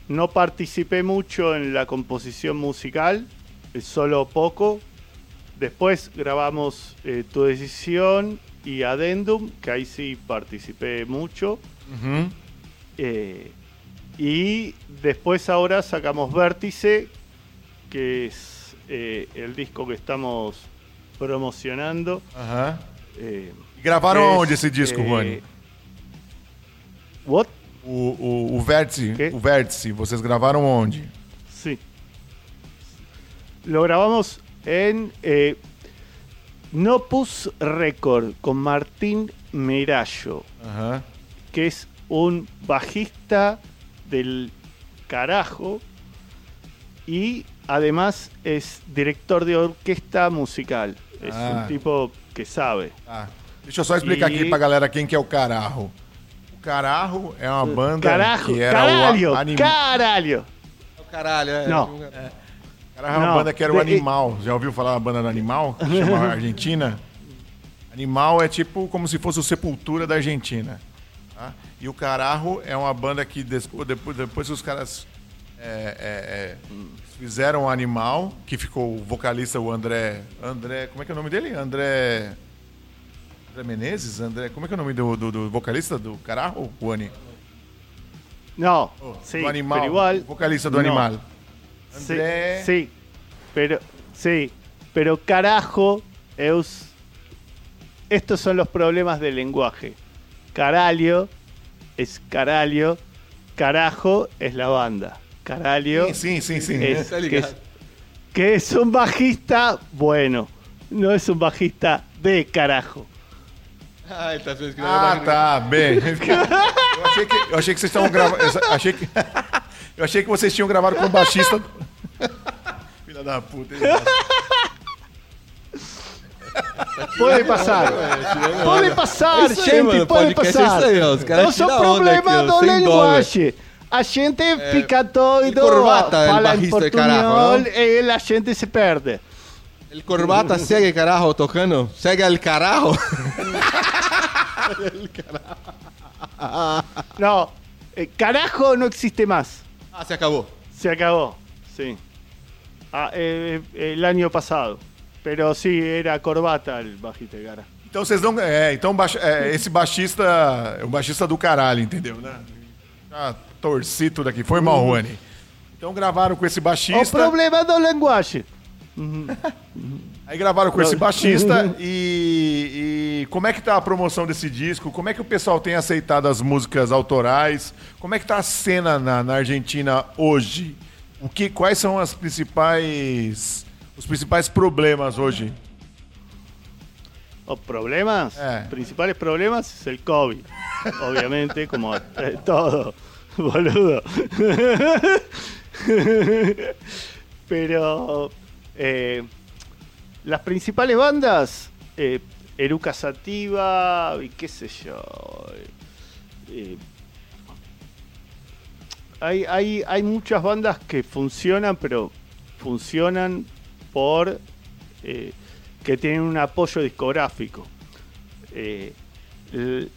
No participé mucho en la composición musical, eh, solo poco. Después grabamos eh, Tu Decisión y Addendum, que ahí sí participé mucho. Eh, y después ahora sacamos Vértice, que es eh, el disco que estamos promocionando. Aham. eh, E gravaram que onde esse disco, eh, Juan? What? O, o, o Vértice, Quê? o Vértice, vocês gravaram onde? Sí. Lo grabamos en eh, Nopus Record con Martín Merallo. Aham. que es un bajista del carajo y además es director de orquesta musical. Es Ah. un tipo que sabe. Tá. Deixa eu só explicar E- aqui pra galera quem que é o Carajo. O Carajo é uma banda Carajo, que era caralho, o animal. caralho. Caralho, é. Não. Carajo é uma banda que era o Animal. Já ouviu falar da banda do Animal? Que chama [LAUGHS] Argentina? Animal é tipo como se fosse o Sepultura da Argentina. tá? E o Carajo é uma banda que depois, depois que os caras é, é, é, fizeram o Animal, que ficou o vocalista, o André. André. Como é que é o nome dele? André. André Menezes? André. Como é que é o nome do, do, do vocalista do Carajo? O Ani, No, oh, sí, do Animal. pero igual. vocalista do no. Animal. Sí, André. sí, pero sí, pero carajo, Eus, estos son los problemas del lenguaje. Caralho es caralho, carajo es la banda. Caralho Sim, sim, sim, sim. es, Tá que, es, que es un bajista bueno, no es un bajista de carajo. Ah, ele tá vendo que não Ah, é tá, bem. [LAUGHS] Eu achei que, eu achei que vocês estavam gravando. Achei que, [LAUGHS] eu achei que vocês tinham gravado com o baixista. [LAUGHS] Filha da puta. Puede pasar, É isso aí, gente, é isso aí, ó, os caras Não são tiram onda problema aqui, dó, linguagem. A gente fica doido, ele corbata, fala em bajista de portunhol carajo, não? e a gente se perde. El corbata segue carajo tocando? Segue al carajo? [LAUGHS] [LAUGHS] No, eh, carajo no existe más. Ah, se acabou. Se acabó, sí. Ah, eh, eh, el año pasado. Pero sí, era corbata el bajista de cara. Então vocês não. É, então baix- é, esse baixista é um baixista do caralho, entendeu, né? Ah, torci tudo aqui. Foi mal, Rony. Então gravaram com esse O baixista. problema do linguagem. Aí gravaram com esse baixista e, e como é que tá a promoção desse disco? Como é que o pessoal tem aceitado as músicas autorais? Como é que tá a cena na, na Argentina hoje? O que, quais são as principais, os principais problemas hoje? Los problemas, Eh. principales problemas es el COVID. Obviamente, como [LAUGHS] todo, [LAUGHS] boludo. [LAUGHS] Pero eh, las principales bandas, eh, Eruca Sativa y qué sé yo. eh, hay, hay, hay muchas bandas que funcionan, pero funcionan por eh, que tienen un apoyo discográfico. Eh,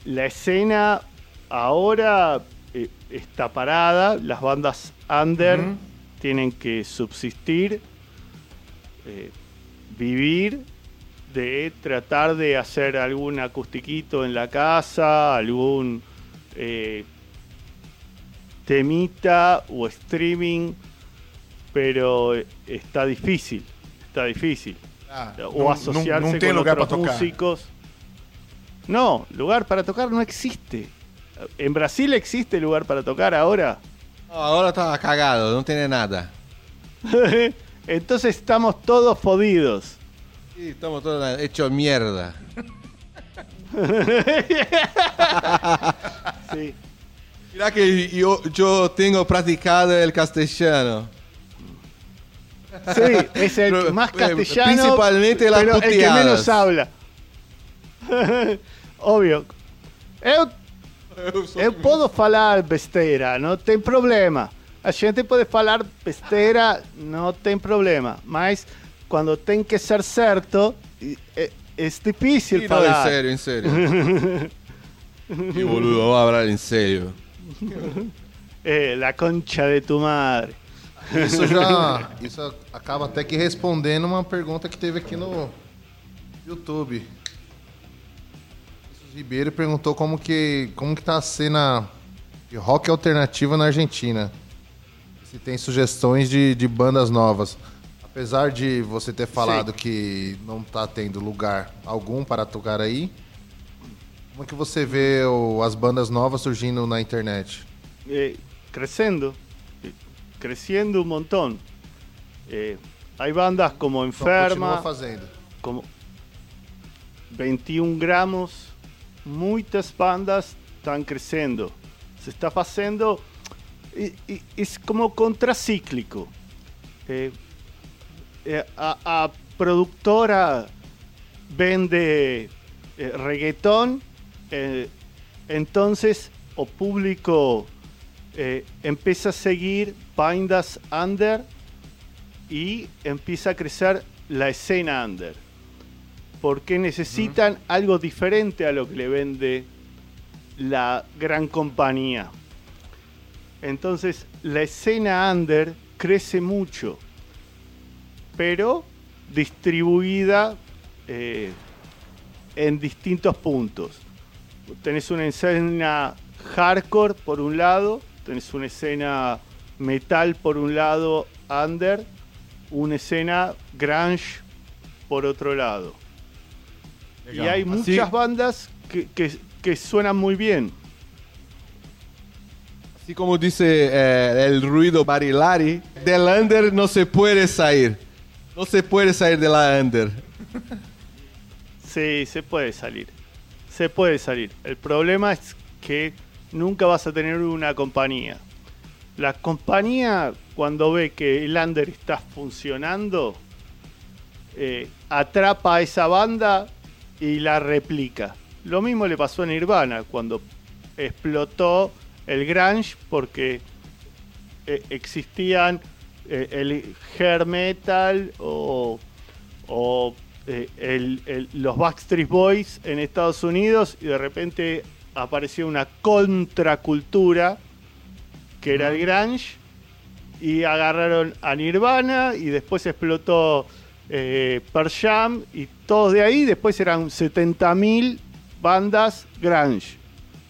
la escena ahora eh, está parada, las bandas under tienen que subsistir, eh, vivir de tratar de hacer algún acustiquito en la casa, algún eh, temita o streaming, pero está difícil, está difícil. Ah, O asociarse con otros músicos. No, lugar para tocar no existe. ¿En Brasil existe lugar para tocar ahora? Ó, agora tá cagado, não tem nada. [LAUGHS] Entonces estamos todos fodidos. Ih, estamos todos hecho mierda. [LAUGHS] Sí. Mirá que yo, yo tengo practicado el castellano. Sí, es el Pero, más eh, castellano. principalmente las pero el que menos habla. [LAUGHS] Obvio. Eu, [LAUGHS] eu posso falar besteira, não tem problema. A gente pode falar besteira, não tem problema. Mas quando tem que ser certo, é, é difícil en falar. serio, en serio. Sí, [LAUGHS] boludo, vamos a hablar en serio. [LAUGHS] É, la concha de tu madre. Isso já. Isso acaba até que respondendo uma pergunta que teve aqui no YouTube. Ribeiro perguntou como que, como que tá a cena de rock alternativa na Argentina. Se tem sugestões de, de bandas novas. Apesar de você ter falado que não tá tendo lugar algum para tocar aí, como é que você vê o- as bandas novas surgindo na internet? eh, creciendo, eh, creciendo un montón. Eh, hay bandas como Então, Enferma, fazendo. como 21 gramos, muchas bandas están creciendo. Se está haciendo, y- y- es como contracíclico. Eh, eh, a, a productora vende eh, reggaetón, entonces o público empieza a seguir bandas under y empieza a crecer la escena under. Porque necesitan algo diferente a lo que le vende la gran compañía. Entonces la escena under crece mucho, pero distribuida eh, en distintos puntos. Tenés una escena hardcore por un lado, tenés una escena metal por un lado, under, una escena grunge por otro lado. Y hay muchas bandas que, que- que que suenan muy bien. Así como dice eh, el ruido barilari, del under no se puede salir. No se puede salir de la under. Sí, se puede salir. Se puede salir. El problema es que nunca vas a tener una compañía. La compañía, cuando ve que el under está funcionando, eh, atrapa a esa banda y la replica. Lo mismo le pasó a Nirvana cuando explotó el grunge porque eh, existían eh, el hair metal o, o, eh, el- el- los Backstreet Boys en Estados Unidos y de repente apareció una contracultura que era el grunge y agarraron a Nirvana y después explotó eh, Pearl Jam y todos de ahí después eran 70.000 bandas grunge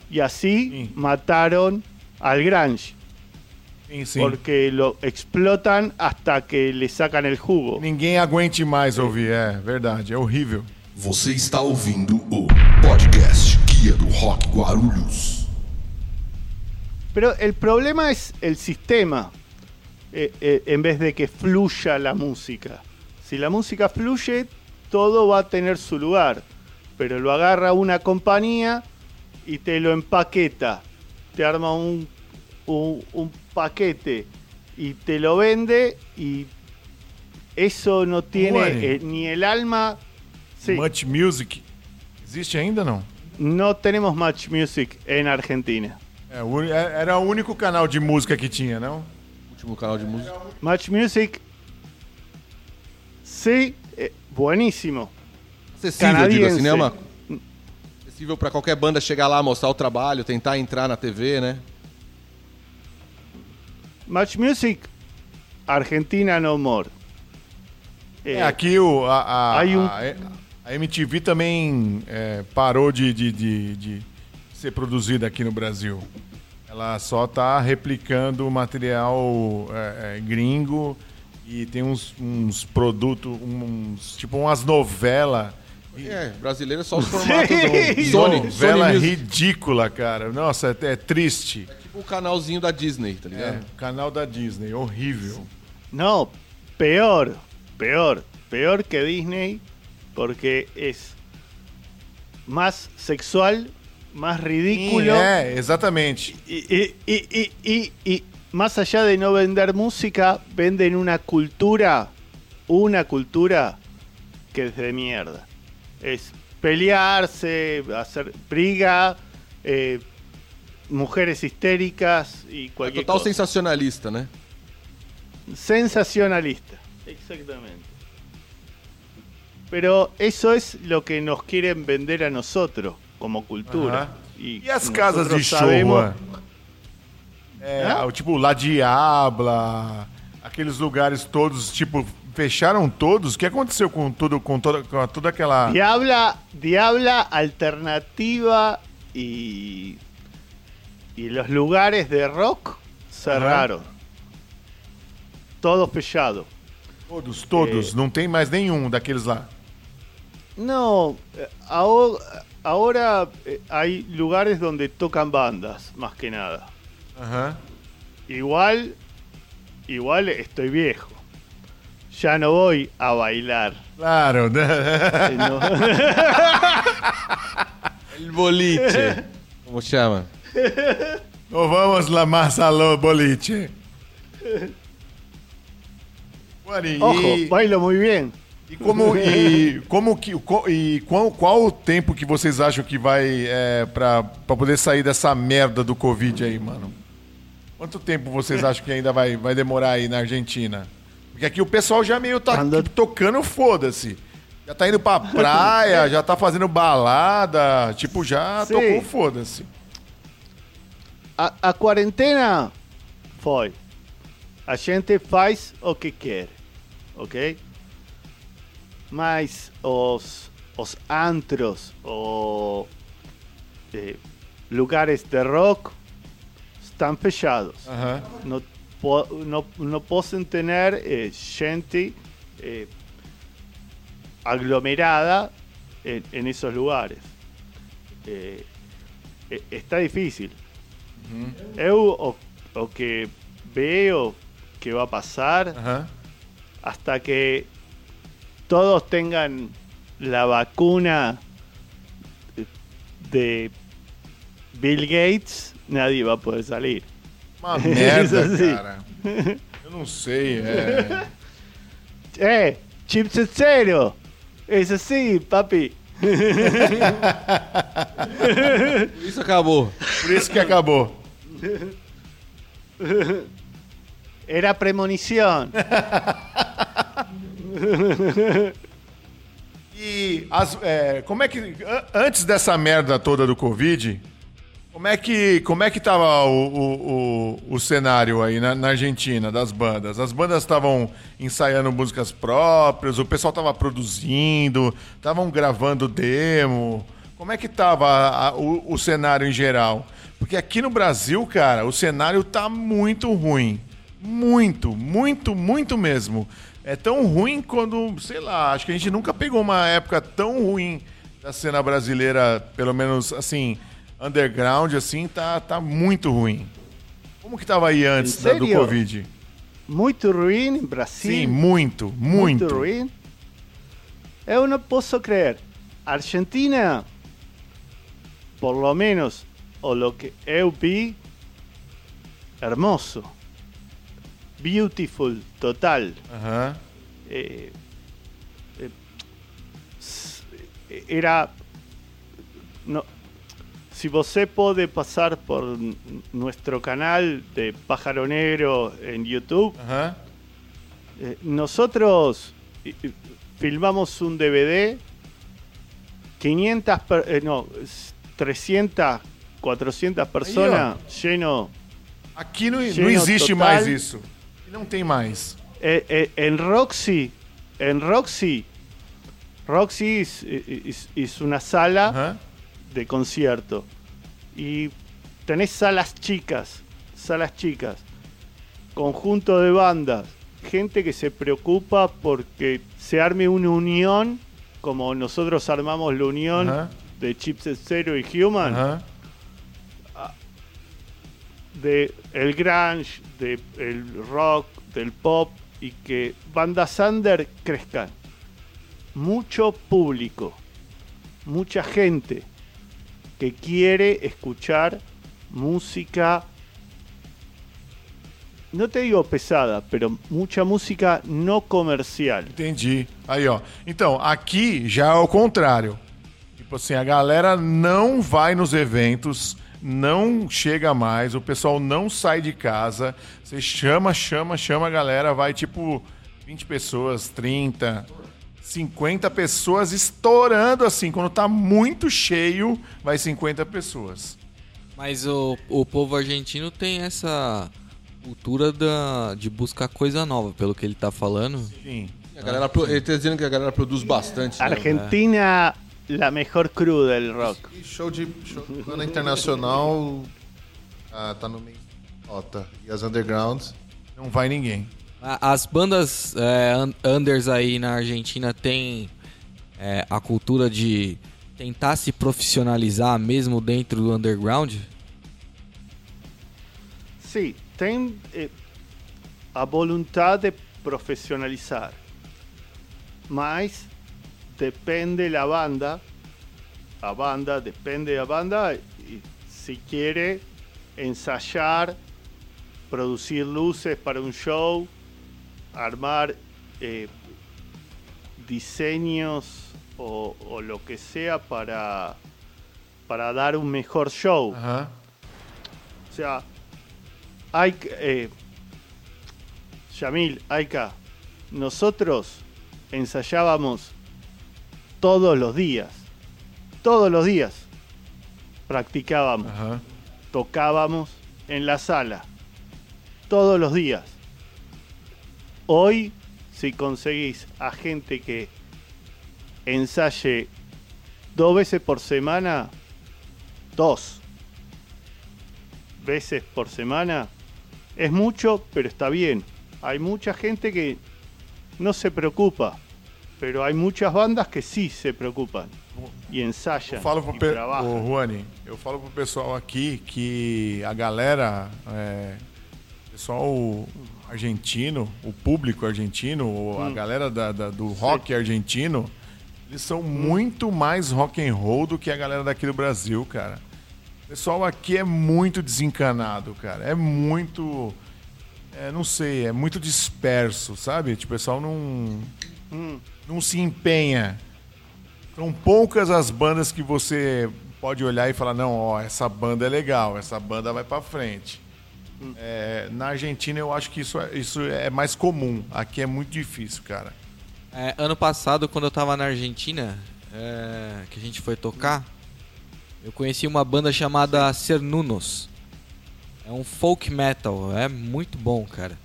y así Sí. mataron al grunge Sim, sim. porque lo explotan hasta que le sacan el jugo. Ninguém aguente mais ouvir, é verdade, é horrível. Você está ouvindo o podcast Guia do Rock Guarulhos. Pero el problema es el sistema, eh, eh, en vez de que fluya la música. Si la música fluye, todo va a tener su lugar, pero lo agarra una compañía y te lo empaqueta, te arma un, un- un paquete y te lo vende y eso no tiene Ué. eh, ni el alma. Sí, Much Music. Existe ainda não? no tenemos Match Music en Argentina. É, é- era o único canal de música que tinha, não? Último canal de música. Match Music. Sí, eh, buenísimo. Acessível, digo Canadiense. assim, né? Uma... Acessível pra qualquer banda chegar lá, mostrar o trabalho, tentar entrar na TV, né? Match Music, Argentina no more. É, Eh, aqui o, a, a, um- a- a MTV também é, parou de, de, de, de ser produzida aqui no Brasil. Ela só tá replicando o material é, é, gringo e tem uns, uns produtos, uns tipo umas novelas. É, brasileiro é só os [LAUGHS] formatos do. Sony. Novela Sony Music. ridícula, cara. Nossa, é, é triste. Tipo o canalzinho da Disney, tá É, ligado? canal da Disney, horrível. no, peor, peor, peor que Disney, porque es más sexual, más ridículo. É, exatamente. Y- y- y- y- y más allá de no vender música, venden una cultura, una cultura que es de mierda. Es pelearse, hacer briga, eh, mujeres histéricas y cualquier total cosa. sensacionalista, né? Sensacionalista. Exactamente. Pero eso es lo que nos quieren vender a nosotros como cultura. Aham. E as casas de show? É, o tipo La Diabla, aqueles lugares todos, tipo, fecharam todos? O que aconteceu com tudo, com toda, com toda aquela. Diabla, Diabla, Alternativa y, y los lugares de rock cerraron. Todo fechado. Todos, todos, É. não tem mais nenhum daqueles lá. No, aho- ahora eh, hay lugares donde tocan bandas, más que nada. Aham. Igual, igual estoy viejo. Ya no voy a bailar. Claro, né? Eh, no. El boliche. Como chama? Não vamos lá mais alô boliche. Ojo, bailo muy bien. e como, e como que, e qual, qual o tempo que vocês acham que vai é, pra, pra poder sair dessa merda do Covid aí, mano? Quanto tempo vocês acham que ainda vai, vai demorar aí na Argentina? Porque aqui o pessoal já meio tá tocando foda-se. Já tá indo pra praia, já tá fazendo balada, tipo, já Sim. tocou foda-se. A, a quarentena foi. A gente faz o que quer, ok? Mas os, os antros ou eh, lugares de rock Están fechados. Uhum. Não, po, gente eh, aglomerada en em esses lugares. Eh, eh, está difícil. Uhum. O, o, que vejo que vai passar, uhum. hasta que todos tengan la vacuna de Bill Gates, nadie va a poder salir. Uma [LAUGHS] merda, Isso sim. cara. Eu não sei. É... ¡Eh! ¡Chips en cero! Es así, papi. Isso acabou. Por isso que acabou. Era premonición. E as- é, como é que. an- Antes dessa merda toda do Covid, como é que, como é que tava o, o, o, o cenário aí na, na Argentina, das bandas? As bandas estavam ensaiando músicas próprias, o pessoal tava produzindo, estavam gravando demo. Como é que tava a- a- o, o cenário em geral? Porque aqui no Brasil, cara, o cenário tá muito ruim. Muito, muito, muito mesmo. É tão ruim quando, sei lá, acho que a gente nunca pegou uma época tão ruim da cena brasileira, pelo menos assim, underground, assim, tá, tá muito ruim. Como que tava aí antes da- do? Covid? Muito ruim em Brasil. Sim, muito, muito. Muito ruim. Eu não posso creer. Argentina, por lo menos, o lo que eu vi, hermoso. Beautiful, total. Aham. eh, eh, s- era no, si você pode pasar por nuestro canal de Pájaro Negro en YouTube, Aham. eh, nosotros eh, eh, filmamos un DVD, 500, per- eh, no, s- 300, 400 personas, lleno Aqui não, não Cheio existe total. mais isso. Não tem mais. Eh, en Roxy, en Roxy, Roxy es, es- es una sala Aham. De concierto y tenés salas chicas, salas chicas, conjunto de bandas, gente que se preocupa porque se arme una unión, como nosotros armamos la unión Ajá. de Chips Zero y Human, Aham. de el grunge, de el rock, del pop y que bandas under crezcan. Mucho público, mucha gente que quiere escuchar música, no te digo pesada, pero mucha música no comercial. Entendi. Aí, ó. Então, aqui já é o contrário. Tipo assim, a galera não vai nos eventos, não chega mais, o pessoal não sai de casa. Você chama, chama, chama a galera, vai tipo 20 pessoas, 30, 50 pessoas estourando assim. Quando tá muito cheio, vai 50 pessoas. Mas o, o povo argentino tem essa cultura da, de buscar coisa nova, pelo que ele tá falando. Sim. A galera, ele tá dizendo que a galera produz bastante. né? Argentina, la mejor crew del rock. E show de show de internacional ah, tá no meio da nota. E as undergrounds. Não vai ninguém. As bandas é, un- unders aí na Argentina têm é, a cultura de tentar se profissionalizar mesmo dentro do underground? Sí, ten eh, a voluntad de profesionalizar. Mas depende la banda, a banda, depende de la banda, y si quiere ensayar, producir luces para un show, armar eh, diseños o, o lo que sea para, para dar un mejor show. O sea, hay eh, Yamil, Aika, nosotros ensayábamos todos los días. Todos los días. Practicábamos, tocábamos en la sala. Todos los días. Hoy, si conseguís a gente que ensaye dos veces por semana, dos veces por semana, es mucho, pero está bien. Hay mucha gente que no se preocupa, pero hay muchas bandas que sí se preocupan. y ensayan Eu falo pro y pe... trabajan. Ô, Juani, eu falo pro pessoal aqui que a galera, é, pessoal argentino, o público argentino, ou a galera da- da- do rock argentino, eles são muito mais rock and roll do que a galera daqui do Brasil, cara. O pessoal aqui é muito desencanado, cara. É muito. É, não sei, é muito disperso, sabe? Tipo, o pessoal não. Não se empenha. São poucas as bandas que você pode olhar e falar: não, ó, essa banda é legal, essa banda vai pra frente. É, na Argentina eu acho que isso é, isso é mais comum. Aqui é muito difícil, cara. É, ano passado, quando eu tava na Argentina, é, que a gente foi tocar, eu conheci uma banda chamada Cernunos. É um folk metal, é muito bom, cara.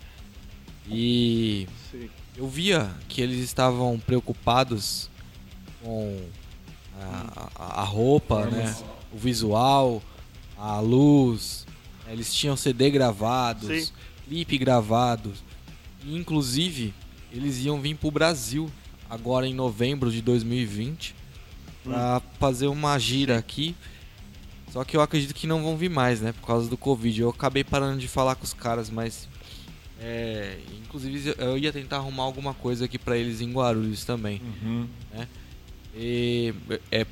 E Sí. eu via que eles estavam preocupados com a, a- a roupa, né? O visual, a luz. Eles tinham CD gravados, Sim. clipe gravados. E, inclusive, eles iam vir pro Brasil agora em novembro de 2020 pra fazer uma gira aqui. Só que eu acredito que não vão vir mais, né? Por causa do Covid. Eu acabei parando de falar com os caras, mas. É, inclusive eu ia tentar arrumar alguma coisa aqui pra eles em Guarulhos também. né? E, é,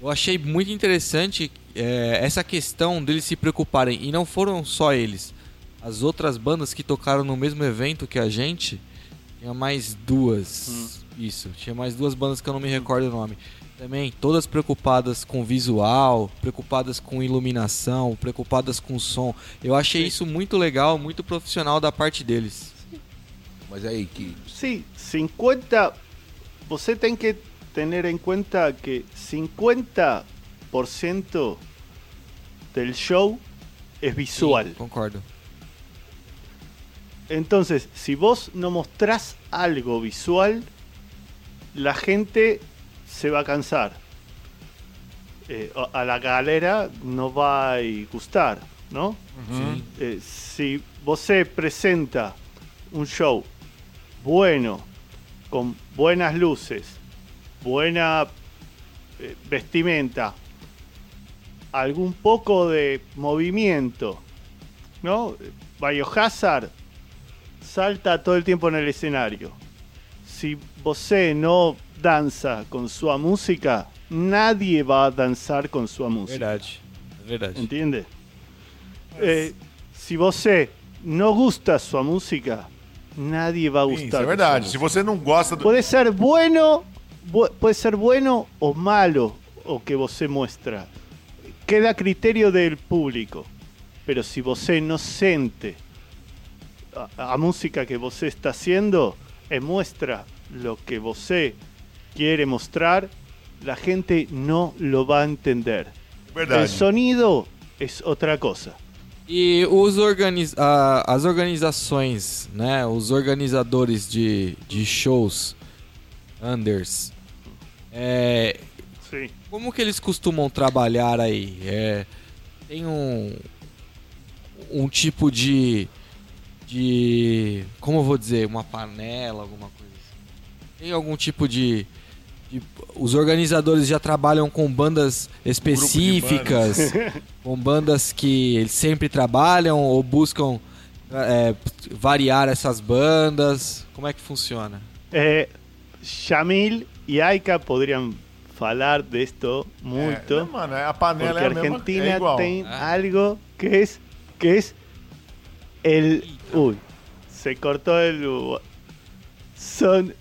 eu achei muito interessante é, essa questão deles se preocuparem. E não foram só eles. As outras bandas que tocaram no mesmo evento que a gente, tinha mais duas. Isso, tinha mais duas bandas que eu não me recordo o nome. Também, todas preocupadas com visual, preocupadas com iluminação, preocupadas com som. Eu achei isso muito legal, muito profissional da parte deles. Mas aí, que. Sí, 50. Você tem que tener en cuenta que 50% del show es visual. Sim, concordo. Entonces, si vos no mostrás algo visual, la gente se va a cansar. Eh, a a la galera no va a gustar, ¿no? Eh, si vos se presenta un show bueno, con buenas luces, buena eh, vestimenta, algún poco de movimiento, ¿no? Biohazard salta todo el tiempo en el escenario. Si você no danza con su música, nadie va a danzar con su música. Verdade. É verdade. ¿Entiende? Eh, si você no gusta sua música, nadie va a gustar. isso é de verdade. sua Se música. você não gosta do. Puede ser bueno, bu- puede ser bueno o malo o que você muestra. Queda a critério del público. Pero si você no sente a, a música que você está haciendo e muestra lo que você quiere mostrar, la gente no lo va a entender. El Verdade. sonido es otra cosa. E os organiz... a- as organizações, né? Os organizadores de, de shows, unders, é, Sí. como que eles costumam trabalhar aí? É, tem um, um tipo de, de, como eu vou dizer, uma panela, alguma coisa assim? Tem algum tipo de, de- os organizadores já trabalham com bandas específicas, [LAUGHS] com bandas que eles sempre trabalham ou buscam é, variar essas bandas? Como é que funciona? Yamil y Aika podrían falar de esto É, muito. não, mano, é a panela Porque é a mesma, Argentina é tem Ah. algo que es que es el uy se cortó el son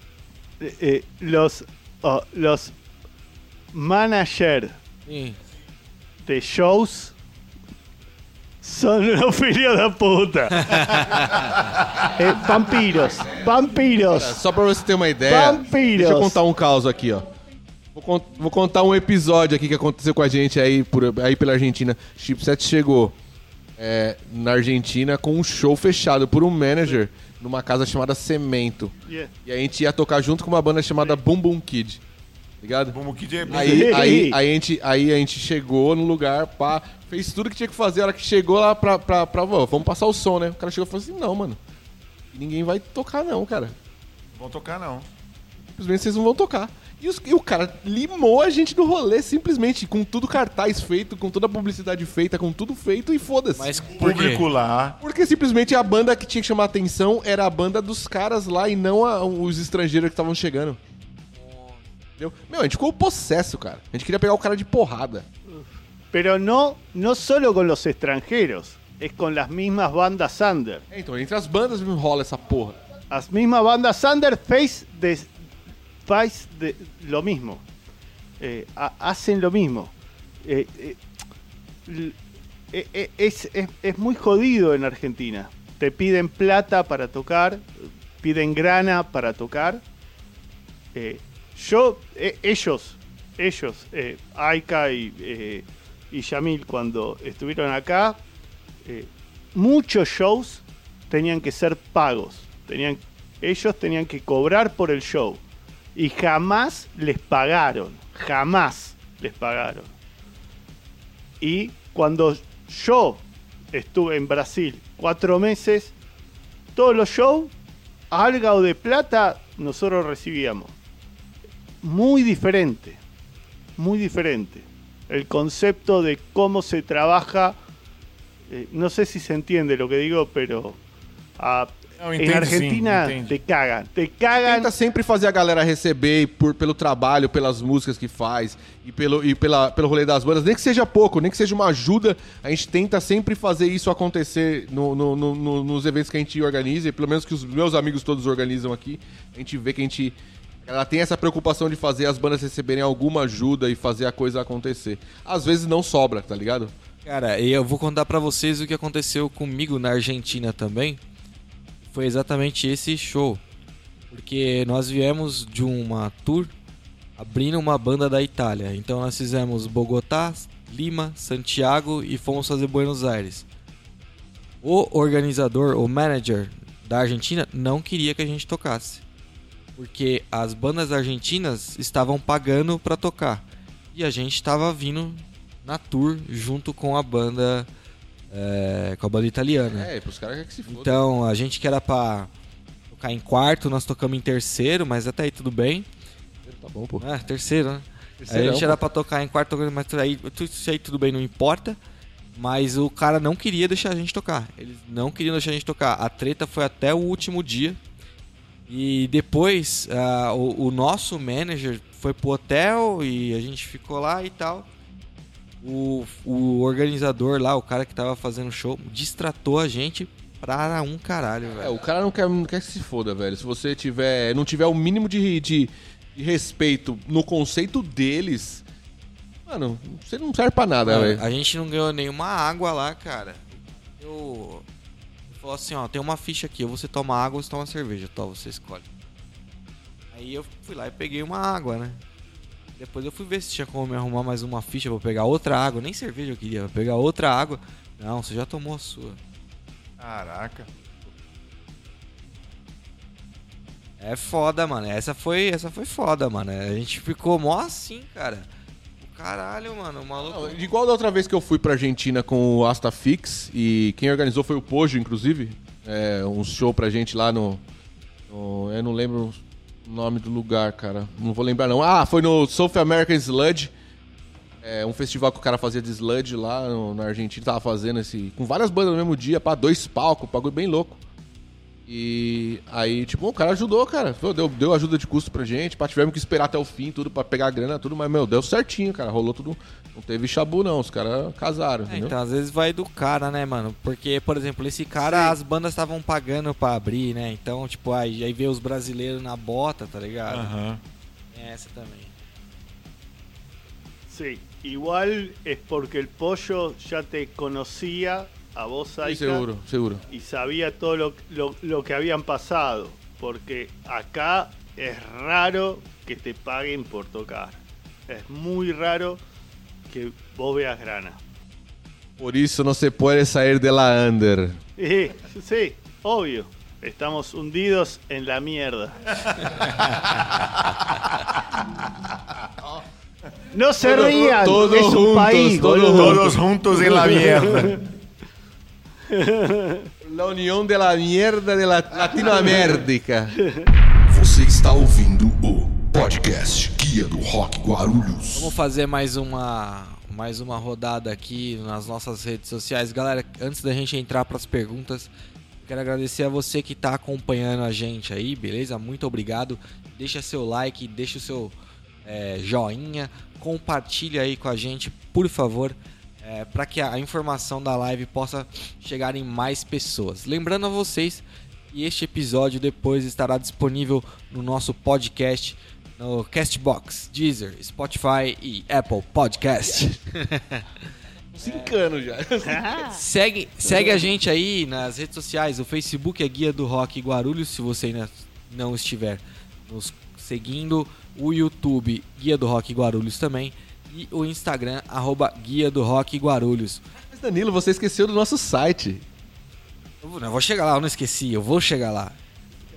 eh, eh, los oh, los managers Sim. de shows son [LAUGHS] unos filhos da puta [LAUGHS] Eh, vampiros vampiros Só pra você ter uma ideia. Vampiros. Deixa eu contar um caos aqui, ó. Vou, con- vou contar um episódio aqui que aconteceu com a gente aí, por, aí pela Argentina. Chipset chegou é, na Argentina com um show fechado por um manager numa casa chamada Cemento. Yeah. E a gente ia tocar junto com uma banda chamada Boom Boom Kid. Ligado? Vamos que de- Aí, aí, aí, a gente, aí a gente chegou no lugar, pá, fez tudo que tinha que fazer. A hora que chegou lá pra, pra, pra "Vô, vamos passar o som, né? O cara chegou e falou assim: não, mano. Ninguém vai tocar, não, cara. Não vão tocar, não. simplesmente vocês não vão tocar. E, os- e o cara limou a gente do rolê, simplesmente, com tudo cartaz feito, com toda a publicidade feita, com tudo feito e foda-se. Mas por quê? Público lá. Porque simplesmente a banda que tinha que chamar a atenção era a banda dos caras lá e não a- os estrangeiros que estavam chegando. Entendeu? Meu, a gente ficou possesso, cara. A gente queria pegar o cara de porrada. Pero no, no solo con los extranjeros, es con las mismas bandas under. É, então, entre as bandas rola essa porra. Las mismas bandas under face de, face de lo mismo. Eh, ha- hacen lo mismo. Eh, eh, es, es- es muy jodido en Argentina. Te piden plata para tocar, piden grana para tocar. Yo, ellos, ellos, Aika y, y Yamil, cuando estuvieron acá, muchos shows tenían que ser pagos. Tenían, ellos tenían que cobrar por el show. Y jamás les pagaron. Jamás les pagaron. Y cuando yo estuve en Brasil cuatro meses, todos los shows, algo de plata, nosotros recibíamos. Muy diferente. Muy diferente. El concepto de cómo se trabaja eh, no sé si se entiende lo que digo, pero Não, en entendo Argentina sim, te cagan, te cagan. Tenta sempre fazer a galera receber por, pelo trabalho, pelas músicas que faz e, pelo, e pela, pelo rolê das bandas. Nem que seja pouco, nem que seja uma ajuda, a gente tenta sempre fazer isso acontecer no, no- no- no- nos eventos que a gente organiza, e pelo menos que os meus amigos todos organizam aqui. A gente vê que a gente. Ela tem essa preocupação de fazer as bandas receberem alguma ajuda e fazer a coisa acontecer. Às vezes não sobra, tá ligado? Cara, e eu vou contar pra vocês o que aconteceu comigo na Argentina também. Foi exatamente esse show. Porque nós viemos de uma tour abrindo uma banda da Itália. Então nós fizemos Bogotá, Lima, Santiago e fomos fazer Buenos Aires. O organizador, o manager da Argentina não queria que a gente tocasse. Porque as bandas argentinas estavam pagando pra tocar. E a gente estava vindo na tour junto com a banda é, com a banda italiana. É, pros caras que se foda. Então, a gente que era pra tocar em quarto, nós tocamos em terceiro, mas até aí tudo bem. Tá bom, pô. Ah, terceiro, né? Terceirão, a gente era pra tocar em quarto, mas aí, tudo isso aí tudo bem, não importa. Mas o cara não queria deixar a gente tocar. Eles não queriam deixar a gente tocar. A treta foi até o último dia. E depois, ah, o, o nosso manager foi pro hotel e a gente ficou lá e tal. O, o organizador lá, o cara que tava fazendo o show, distratou a gente pra um caralho, É, velho. o cara não quer, não quer que se foda, velho. Se você tiver, não tiver o mínimo de, de, de respeito no conceito deles, mano, você não serve pra nada, velho. a gente não ganhou nenhuma água lá, cara. Eu. Ele falou assim, ó, tem uma ficha aqui, você toma água ou você toma cerveja, Tó, você escolhe. Aí eu fui lá e peguei uma água, né? Depois eu fui ver se tinha como me arrumar mais uma ficha pra pegar outra água. Nem cerveja eu queria, pra pegar outra água. Não, você já tomou a sua. Caraca. É foda, mano. Essa foi, essa foi foda, mano. A gente ficou mó assim, cara. Caralho, mano, o maluco. Não, igual da outra vez que eu fui pra Argentina com o Astafix, e quem organizou foi o Pojo, inclusive. É, um show pra gente lá no, no- Eu não lembro nome do lugar, cara. Não vou lembrar, não. Ah, foi no South American Sludge. É um festival que o cara fazia de sludge lá no- na Argentina, tava fazendo esse. Com várias bandas no mesmo dia, pá, dois palcos, bagulho bem louco. E aí, tipo, o cara ajudou, cara. Deu, deu ajuda de custo pra gente, pá, tivemos que esperar até o fim, tudo pra pegar a grana, tudo, mas, meu, deu certinho, cara. Rolou tudo. Não teve chabu, não. Os caras casaram, É, entendeu? então, às vezes vai do cara, né, mano? Porque, por exemplo, esse cara, as bandas estavam pagando pra abrir, né? Então, tipo, aí, aí vê os brasileiros na bota, tá ligado? Aham. Tem essa também. Sí, igual es porque el pollo ya te conocía a vos, Sí, Aika, seguro, seguro. y sabía todo lo, lo- lo que habían pasado. Porque acá es raro que te paguen por tocar. Es muy raro que vos veas grana. Por isso não se pode sair de la under. Eh, sí, obvio. Estamos hundidos en la mierda. [LAUGHS] No se rían, todos es un juntos, país, todos. Todos juntos en la mierda. [LAUGHS] [LAUGHS] La união de la mierda de la Latinoamérica. Você está ouvindo o Guia do Rock Guarulhos. Vamos fazer mais uma mais uma rodada aqui nas nossas redes sociais. Galera, antes da gente entrar para as perguntas, quero agradecer a você que está acompanhando a gente aí, beleza? Muito obrigado. Deixa seu like, deixa o seu é, joinha, compartilha aí com a gente, por favor, é, para que a informação da live possa chegar em mais pessoas. Lembrando a vocês que este episódio depois estará disponível no nosso podcast no Castbox, Deezer, Spotify e Apple Podcast. [LAUGHS] Cincano já. [LAUGHS] segue, segue a gente aí nas redes sociais. O Facebook é Guia do Rock Guarulhos, se você ainda não estiver nos seguindo. O YouTube, Guia do Rock Guarulhos também. E o Instagram, arroba Guia do Rock Guarulhos. Mas Danilo, você esqueceu do nosso site. Eu vou, eu vou chegar lá, eu não esqueci, eu vou chegar lá.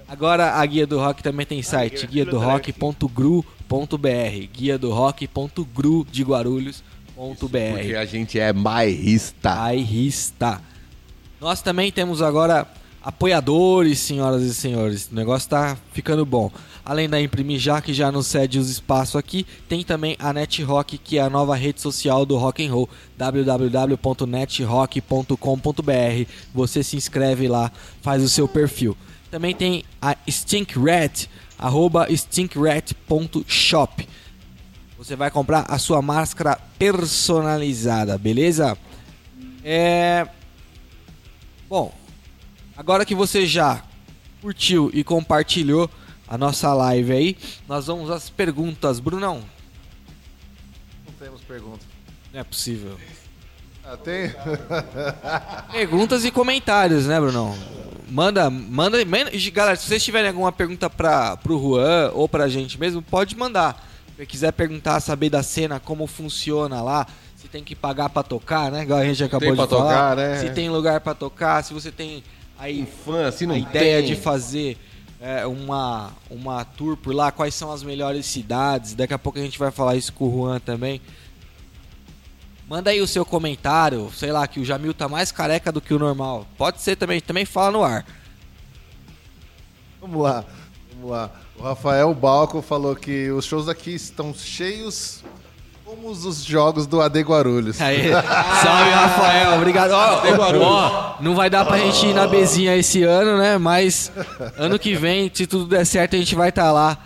Agora a Guia do Rock também tem site, guia do rock.gru.br, guia do rock.gru de Porque Guarulhos.br. a gente é bairrista. Bairrista. Nós também temos agora apoiadores, senhoras e senhores. O negócio tá ficando bom. Além da Imprimir Já, que já nos cede os espaços aqui, tem também a NetRock, que é a nova rede social do rock and roll, www.netrock.com.br. Você se inscreve lá, faz o seu perfil. Também tem a Stinkrat, arroba stinkrat.shop. Você vai comprar a sua máscara personalizada, beleza? É... Bom, agora que você já curtiu e compartilhou a nossa live aí, nós vamos às perguntas. Brunão, Não temos pergunta. não é possível. Ah, tem? [LAUGHS] Perguntas e comentários, né, Brunão? Manda, manda, galera, se vocês tiverem alguma pergunta para pro Juan ou pra gente mesmo, pode mandar. Se quiser perguntar, saber da cena, como funciona lá, se tem que pagar pra tocar, né? Igual a gente acabou tem de pra falar. tocar, né? Se tem lugar pra tocar, se você tem aí Fã, assim, não a ideia tem. de fazer é, uma, uma tour por lá, quais são as melhores cidades. Daqui a pouco a gente vai falar isso com o Juan também. Manda aí o seu comentário, sei lá, que o Jamil tá mais careca do que o normal. Pode ser também, também fala no ar. Vamos lá, vamos lá. O Rafael Balco falou que os shows aqui estão cheios como os jogos do AD Guarulhos. Aí, [LAUGHS] salve Rafael, obrigado. Ó, ó, não vai dar pra gente ir na Bezinha esse ano, né? Mas ano que vem, se tudo der certo, a gente vai estar lá.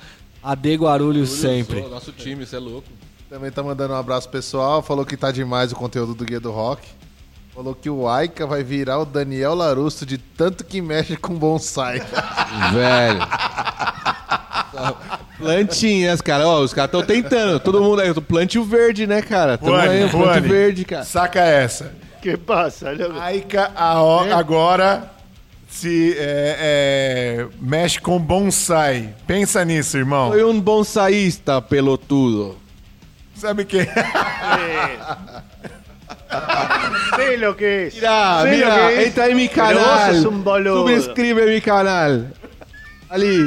AD Guarulhos sempre. Sou, Nosso time, você é louco. Também tá mandando um abraço pessoal, falou que tá demais o conteúdo do Guia do Rock. Falou que o Aika vai virar o Daniel Larusso de tanto que mexe com bonsai. Velho. [LAUGHS] Plantinhas, cara. Ó, os caras estão tentando. Todo mundo aí. Plantio verde, né, cara? Tamo aí, plantio Juani, verde, cara. Saca essa. ¿Qué pasa, loco? Aika a- agora se é, é, mexe com bonsai. Pensa nisso, irmão. Foi um bonsaísta, pelotudo. Sabe que Sé lo que es. Mira, mira, que entra pero vos canal. Subscribe mi canal. Ali,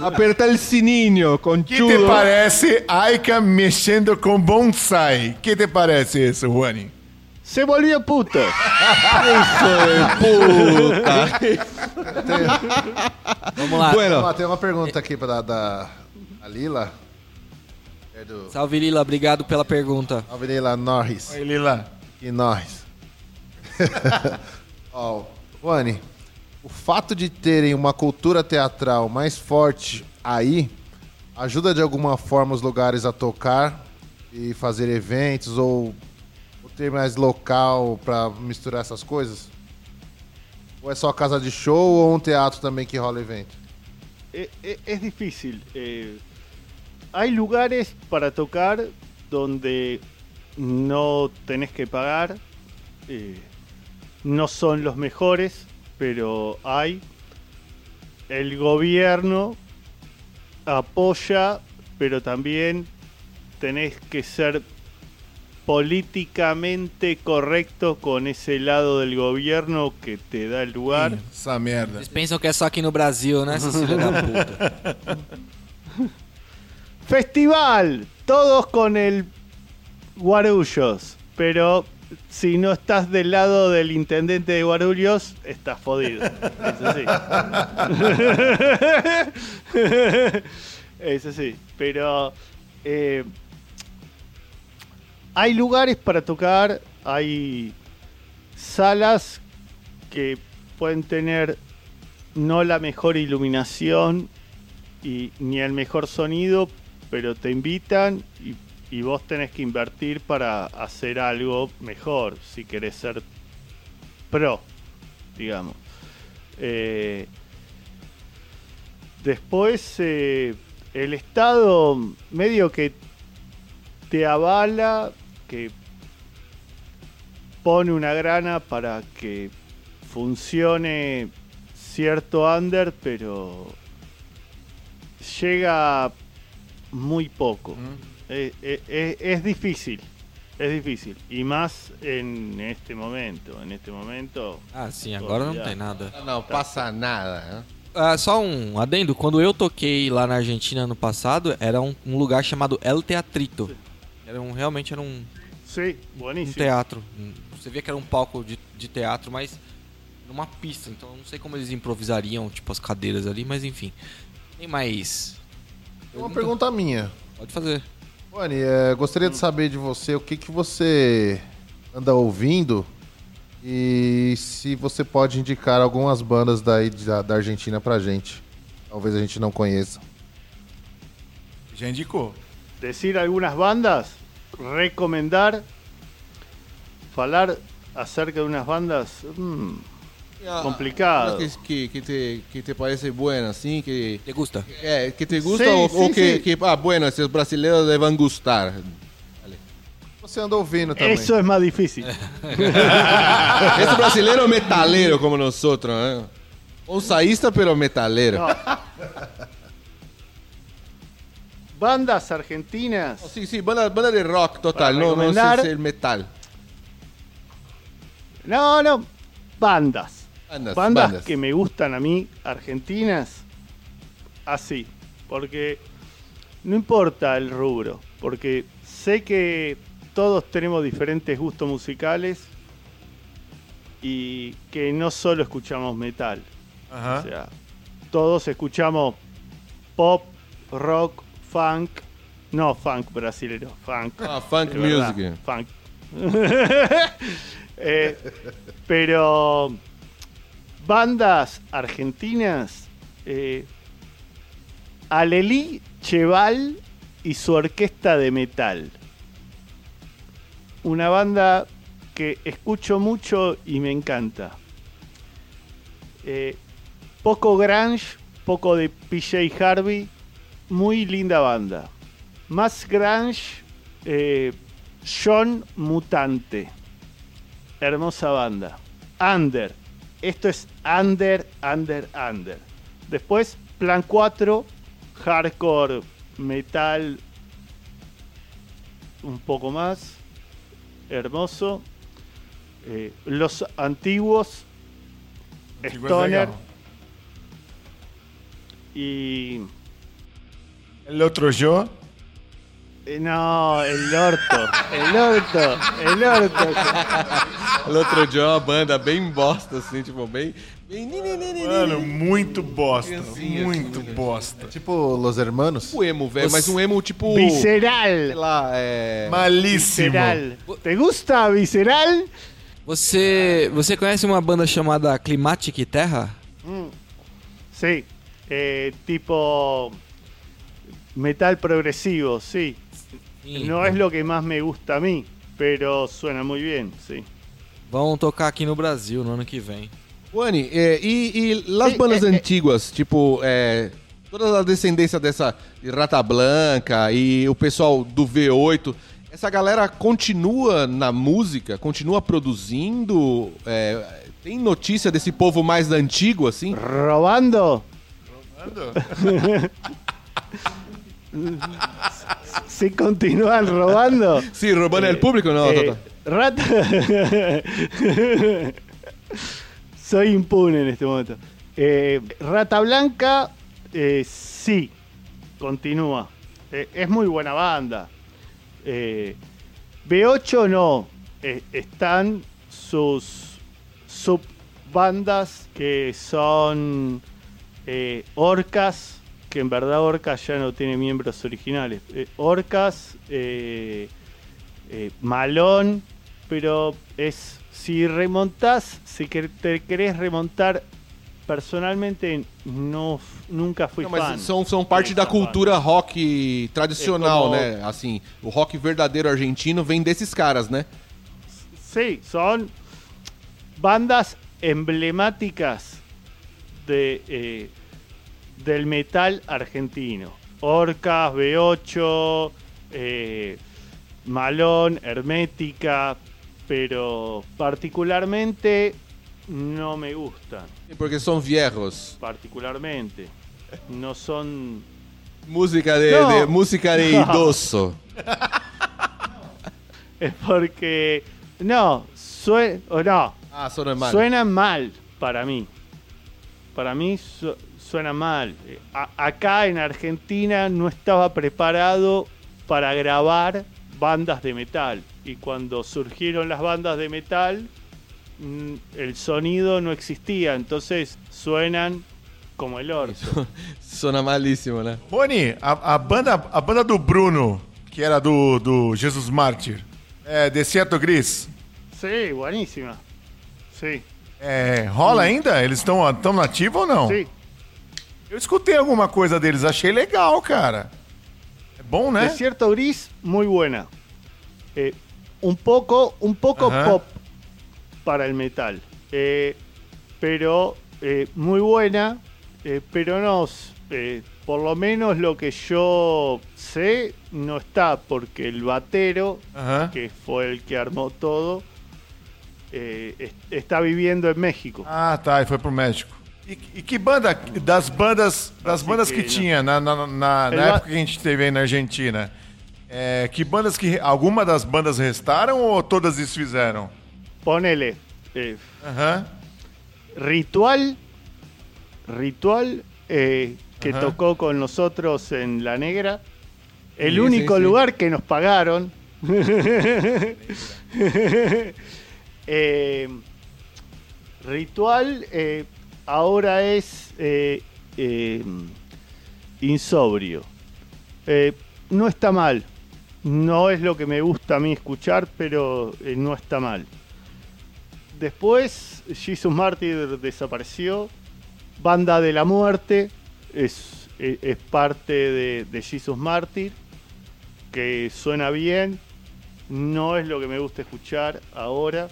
aperta el sininho, que te parece Aika mexendo com bonsai? Que te parece isso, Juani? Se volvió puto. Puta. Vamos lá. Bueno, Ó, tem uma pergunta aqui pra da, a Lila. É do Salve Lila, obrigado pela pergunta. Salve Lila Norris. Ele lá. E nós. [LAUGHS] Ó, Juani, o fato de terem uma cultura teatral mais forte aí ajuda de alguma forma os lugares a tocar e fazer eventos ou, ou ter mais local pra misturar essas coisas? Ou é só casa de show ou um teatro também que rola evento? Eh, eh, es difícil. eh, hay lugares para tocar donde no tenés que pagar. eh, no son los mejores, pero hay. El gobierno apoya, pero también tenés que ser políticamente correcto con ese lado del gobierno que te da el lugar. Essa merda. Pensam que é só aqui no Brasil, né, esses filhos da puta? Festival, todos con el Guarullos, pero si no estás del lado del intendente de Guarulhos, estás jodido. Eso sí. Eso sí, pero eh, hay lugares para tocar, hay salas que pueden tener no la mejor iluminación y ni el mejor sonido, pero te invitan y, y vos tenés que invertir para hacer algo mejor, si querés ser pro, digamos. Eh, después, eh, el Estado medio que te avala, que pone una grana para que funcione cierto under, pero llega muy poco. Eh, eh, eh, es difícil, es difícil. Y más en este momento. En este momento. Ah, sim, agora não tem nada. Não passa nada. né? Ah, só um adendo, quando eu toquei lá na Argentina ano passado, era um, um lugar chamado El Teatrito. Era um, realmente era um, Sí, um teatro. Você via que era um palco de, de teatro, mas numa pista. Então eu não sei como eles improvisariam, tipo, as cadeiras ali, mas enfim. Tem mais. Uma pergunta minha. Pode fazer. Rony, é, gostaria de saber de você o que, que você anda ouvindo e se você pode indicar algumas bandas daí da, da Argentina pra gente. Talvez a gente não conheça. Já indicou. Decir algunas bandas, recomendar, falar acerca de unas bandas. Ah, Complicado. uma Que, que, que, te, que te parece buena, assim, que... Te gusta? É, que te gusta Sim, ou, sim, ou que. Ah, bueno, esses brasileiros devem gustar. Você anda ouvindo também. eso es más difícil. [LAUGHS] Esse brasileiro metaleiro como nós outros, né? Ousaísta, pero metaleiro. Bandas argentinas. Oh, Sim, sim, banda, banda de rock total, não, não sei se é metal. No, no. Bandas. Bandas, bandas, bandas. que me gustan a mí, argentinas, así. Porque no importa el rubro. Porque sé que todos tenemos diferentes gustos musicales y que no solo escuchamos metal. O sea, todos escuchamos pop, rock, funk. No, funk brasileño, funk. Ah, funk music. Funk. [LAUGHS] Eh, pero bandas argentinas, eh, Alelí Cheval y su orquesta de metal. Una banda que escucho mucho y me encanta. Eh, poco grunge, poco de PJ Harvey, muy linda banda. Más grunge, eh, John Mutante. Hermosa banda. Under. Esto es Under, Under, Under. Después, Plan 4, hardcore, metal, un poco más. Hermoso. Eh, los antiguos, Stoner y... El outro Jô. Eh, No, el orto, el orto, el orto. O outro dia uma banda bem bosta, assim, tipo, bem. bem Mano, muito bosta. Criancinha, Muito assim, bosta. Tipo Los Hermanos? O emo, velho, mas um emo tipo. Sei Visceral, lá, é. Malíssimo. visceral. ¿Te gusta visceral? Você, você conhece uma banda chamada Climatic Terra? Sí, eh, tipo metal progresivo, sí. No es lo que más me gusta a mí, pero suena muy bien, sí. Vão tocar aqui no Brasil no ano que vem. Wani, é, e, e las Sim, bandas é, é. antigas, tipo, é, toda a descendência dessa de Rata Blanca e o pessoal do V8, essa galera continua na música, continua produzindo? É, tem notícia desse povo mais antigo, assim? ¿Robando? [LAUGHS] ¿Se continúan robando? Sim, roubando el público, não? Eh? Rata. Soy impune en este momento. Eh, Rata Blanca, eh, sí, continúa. Eh, es muy buena banda. Eh, B8 no. Están sus subbandas que son Orcas, que en verdad Orcas ya no tiene miembros originales. Eh, Orcas, eh, eh, Malón, pero es si remontás, si te querés remontar personalmente, no nunca fui Não, fan. mas são, são parte da dessa banda. cultura rock tradicional, É como- né? Assim, o rock verdadeiro argentino vem desses caras, né? Sí, son bandas emblemáticas de, eh, del metal argentino. Orcas, B8, eh, Malón, Hermética, pero particularmente no me gustan. Porque são viejos. Particularmente. No son... Música de, No. de- música de [LAUGHS] idoso. [LAUGHS] Es porque... No, sue- o no, Ah, são normal. Suenan mal para mí. Para mí su- suena mal. Eh, a- acá en Argentina no estaba preparado para grabar bandas de metal. Y cuando surgieron las bandas de metal, mm, el sonido no existía. Entonces suenan como el orto. [LAUGHS] Sona malíssimo, né? Rony, a, a banda, a banda do Bruno, que era do, do Jesus Mártir, é, Desierto Gris, Sí, buenísima. Sí, é, rola ainda? Eles estão tão nativos ou não? sí. Eu escutei alguma coisa deles, achei legal, cara. É bom, né? Desierto Gris, muy buena. Eh, un poco, un poco Ajá. pop para el metal. Eh, pero eh, muy buena. pero no, por lo menos lo que yo sé, no está, porque el batero, Aham. que fue el que armó todo, es- está viviendo en México. Ah, tá, e foi pro México. E, e que banda, das bandas, das bandas que, né? tinha na, na, na- na época que a gente teve aí na Argentina, é, que bandas que, alguma das bandas restaram ou todas desfizeram? Ponele. eh. Ritual, Ritual, eh, que tocó con nosotros en La Negra. El Sí, único sí, sí. lugar que nos pagaron. [LAUGHS] Eh, Ritual eh, ahora es eh, eh, insobrio. Eh, no está mal. No es lo que me gusta a mí escuchar, pero no está mal. Después, Jesus Martyr desapareció. Banda de la Muerte es, es- parte de, de Jesus que suena bien. No es lo que me gusta escuchar ahora,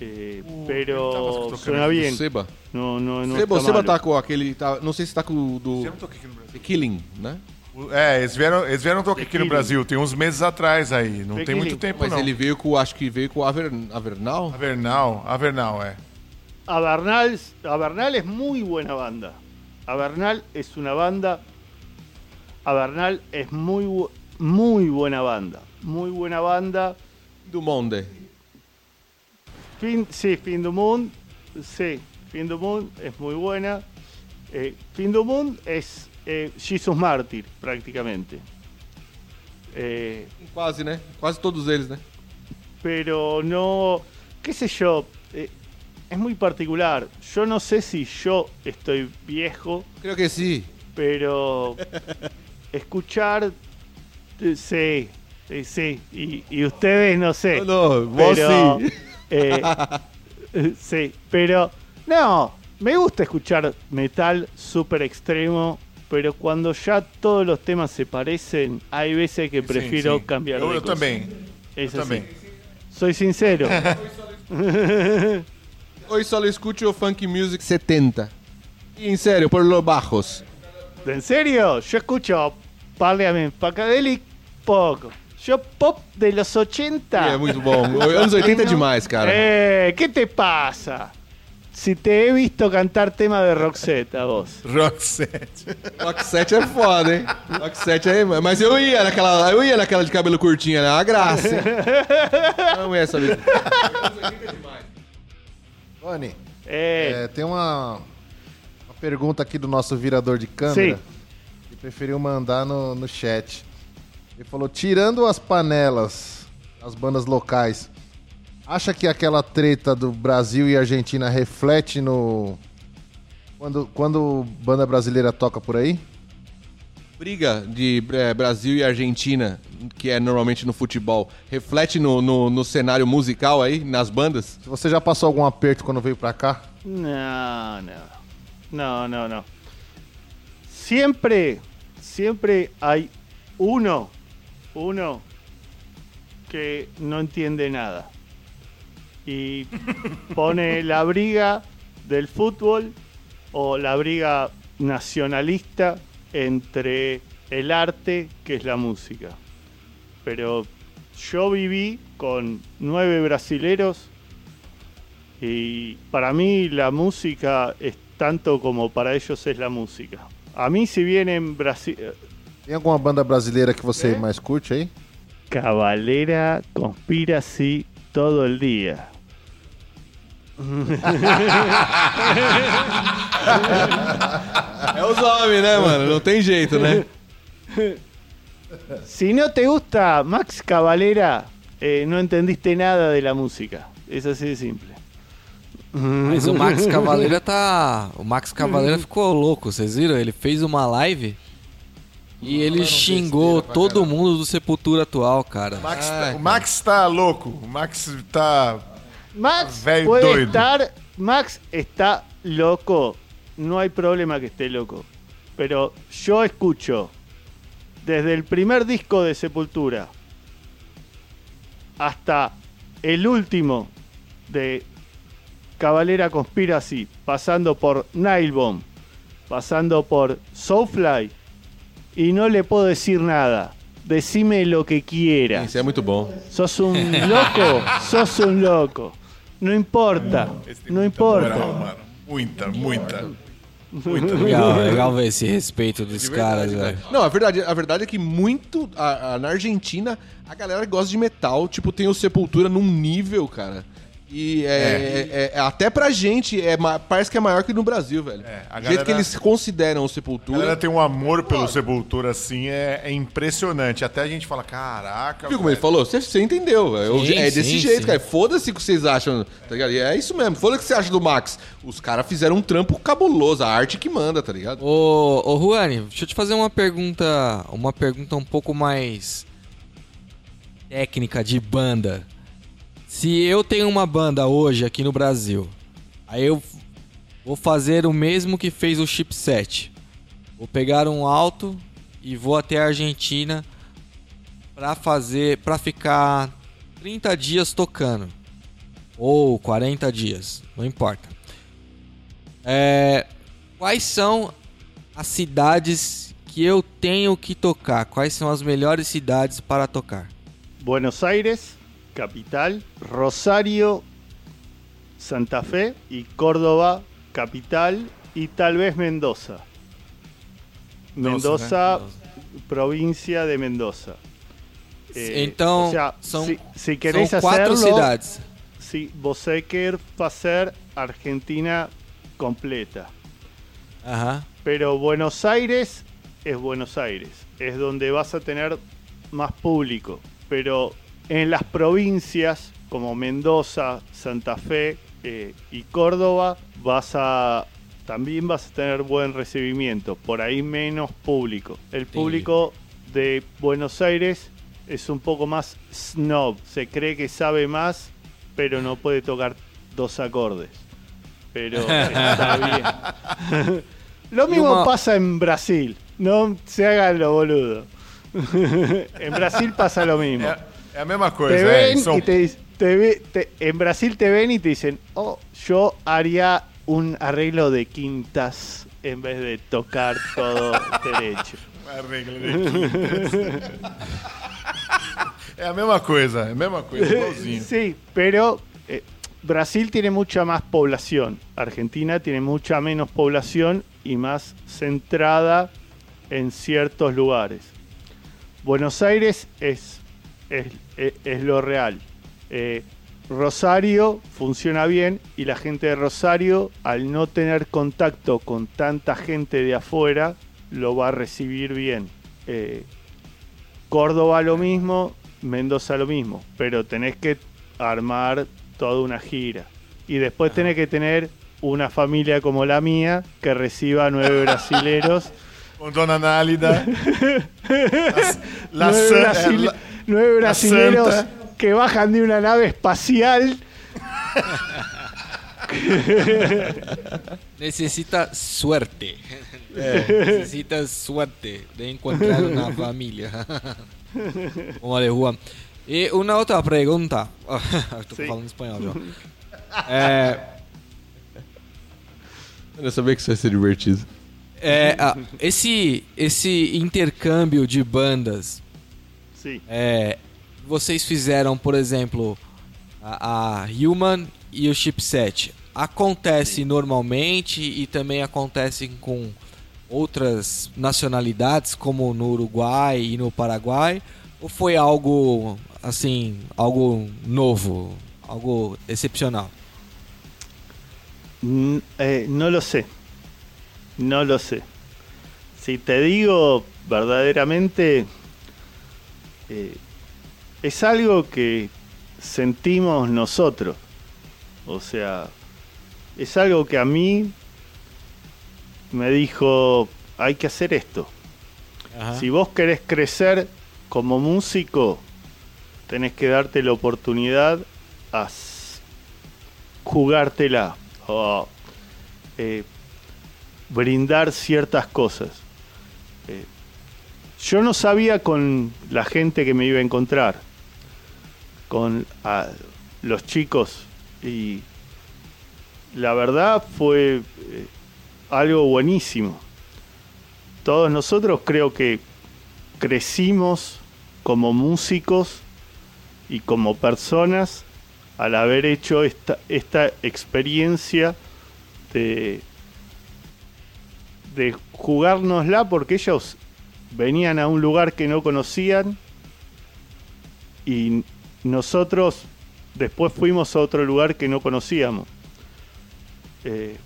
eh, Uh, pero suena bien. Seba. No, no, no Seba, o está Seba tá com aquele. Tá, não sei se tá com o do. Não aqui no Brasil. The Killing, né? É, eles vieram, eles vieram tocar aqui no. Brasil, tem uns meses atrás aí, não tem Tequila. muito tempo Mas não. ele veio com. Acho que veio com o Aver, Avernal. Avernal, Avernal, é. Avernal, Avernal es muy buena banda. Avernal es una banda. Avernal es muy, bu- muy buena banda. Muy buena banda. Do Monde. Fin, sí, Fin du Moon. Sí, Fin du Moon es muy buena. Eh, fin du Moon es eh, Jesus Mártir, prácticamente. Eh, Quase, né? Quase todos eles, né? pero no, qué sé yo, eh, es muy particular. Yo no sé si yo estoy viejo, Creio que sim. pero [LAUGHS] escuchar, eh, sí, eh, sí, y, y ustedes no sé. No, no, vos pero, sí. Eh, [LAUGHS] sí, pero no, me gusta escuchar metal súper extremo, pero cuando ya todos los temas se parecen, hay veces que prefiero cambiar Eu, de cosa. também. Es así. Soy sincero. [LAUGHS] Hoy solo escucho funk music 70. Y en serio, por los bajos. ¿En serio? Yo escucho Parliament Pacadelic poco. Yo pop de los 80. E é muito bom. Anos 80 é demais, cara. Eh, ¿Qué te pasa? Si te he visto cantar tema de Roxette a vos. Roxette. 7 é foda, hein? Rock 7 é. Mas eu ia naquela. Eu ia naquela de cabelo curtinho, né? Uma graça. hein? Não é essa vida. Tony, Eh, é, [LAUGHS] tem uma, uma pergunta aqui do nosso virador de câmera. Sim. Que preferiu mandar no, no chat. Ele falou: tirando as panelas, as bandas locais, acha que aquela treta do Brasil e Argentina reflete no, Quando, quando banda brasileira toca por aí, Briga de é, Brasil e Argentina, que é normalmente no futebol, reflete no, no, no cenário musical aí, nas bandas? você já passou algum aperto quando veio pra cá, No, no. No, no, no. Siempre, siempre hay uno, uno que no entiende nada. Y pone la briga del fútbol o la briga nacionalista entre el arte que es la música. Pero yo viví con nueve brasileros y para mí la música es tanto como para ellos es la música. A mí si vienen Brasil... tem alguma banda brasileira que você mais curte aí? Cabalera conspira así todo el día. É os homens, né, mano? Não tem jeito, né? Si no te gusta Max Cavalera, eh, no entendiste nada de la música. Es así de simple. Mas o Max Cavaleira tá. O Max Cavaleira ficou louco, vocês viram? Ele fez uma live e ele xingou todo mundo do Sepultura atual, cara. Max Ah, tá- o Max tá louco. O Max tá. Max Velho puede doido. estar. Max está loco. No hay problema que esté loco. Pero yo escucho desde el primer disco de Sepultura hasta el último de Cavalera Conspiracy, pasando por Nilebomb, pasando por Soulfly, y no le puedo decir nada. Decime lo que quieras. Isso é muito bom. ¿Sos un [LAUGHS] loco? Sos un loco. No importa, no muita importa. moral, mano. Muita, muita. Muita. Legal, legal ver esse respeito dos caras, velho. Não, a verdade, a verdade é que muito. a- a- na Argentina, a galera gosta de metal. Tipo, tem o Sepultura num nível, cara. E é, é- é- até pra gente, é, parece que é maior que no Brasil, velho. É, a o jeito galera- que eles consideram o A Sepultura. galera tem um amor pelo Sepultura assim, é, é impressionante. Até a gente fala, caraca. Viu como ele falou? Você, você entendeu, velho. Sim, É desse sim, jeito, sim. cara. Foda-se o que vocês acham, tá ligado? E é isso mesmo. Foda-se o que você acha do Max. Os caras fizeram um trampo cabuloso. A arte que manda, tá ligado? Ô, ô Juani, deixa eu te fazer uma pergunta, uma pergunta um pouco mais técnica de banda. Se eu tenho uma banda hoje aqui no Brasil, aí eu vou fazer o mesmo que fez o Chipset. Vou pegar um alto e vou até a Argentina pra fazer, para ficar 30 dias tocando ou 40 dias, não importa. É, quais são as cidades que eu tenho que tocar? Quais são as melhores cidades para tocar? Buenos Aires, capital, Rosario, Santa Fe y Córdoba, capital y tal vez Mendoza. Mendoza, provincia de Mendoza. Eh, então, o sea, são, si, si são quatro hacerlo, cidades. si você quer hacer Argentina completa. Aham. Pero Buenos Aires es Buenos Aires, es donde vas a tener más público. Pero en las provincias como Mendoza, Santa Fe eh, y Córdoba vas a también vas a tener buen recibimiento. Por ahí menos público. El público de Buenos Aires es un poco más snob. Se cree que sabe más, pero no puede tocar dos acordes. Pero está [LAUGHS] bien. [LAUGHS] Lo mismo pasa en Brasil. No se hagan lo boludo. [LAUGHS] en Brasil pasa lo mismo. É, é a mesma coisa. te ven são- y te, te ve- te- en Brasil te ven y te dicen, oh, yo haría un arreglo de quintas en vez de tocar todo [LAUGHS] derecho. Arreglo de quintas. [LAUGHS] É a mesma coisa, é a mesma coisa, [LAUGHS] igualzinho. Sí, pero eh, Brasil tiene mucha más población. Argentina tiene mucha menos población y más centrada en ciertos lugares. Buenos Aires es, es, es- es lo real. Eh, Rosario funciona bien y la gente de Rosario, al no tener contacto con tanta gente de afuera, lo va a recibir bien. Eh, Córdoba lo mismo, Mendoza lo mismo, pero tenés que armar toda una gira. Y después tenés que tener una familia como la mía que reciba nueve brasileros. [LAUGHS] Con Don Análida. La, [LAUGHS] la nueve, Brasil, la, nueve brasileros que bajan de una nave espacial. Necesita suerte. Eh. Necesita suerte de encontrar una [LAUGHS] familia. Como de Juan. Y una otra pregunta. [LAUGHS] Estoy sí. hablando español. ¿no? eh, Nessa vê que isso ser divertido. É, ah, esse, esse intercâmbio de bandas, Sí. é, vocês fizeram, por exemplo, a, a Human e o Chipset. Acontece normalmente e também acontece com outras nacionalidades, como no Uruguai e no Paraguai? Ou foi algo assim, algo novo, algo excepcional? N- eh, no lo sé. No lo sé. Si te digo verdaderamente, eh, es algo que sentimos nosotros. O sea, es algo que a mí me dijo, hay que hacer esto. Si vos querés crecer como músico, tenés que darte la oportunidad a jugártela o eh, brindar ciertas cosas. Eh, yo no sabía con la gente que me iba a encontrar, con los chicos, y la verdad fue eh, algo buenísimo. Todos nosotros creo que crecimos como músicos y como personas al haber hecho esta, esta experiencia de, de jugárnosla porque ellos venían a un lugar que no conocían y nosotros después fuimos a otro lugar que no conocíamos. Eh,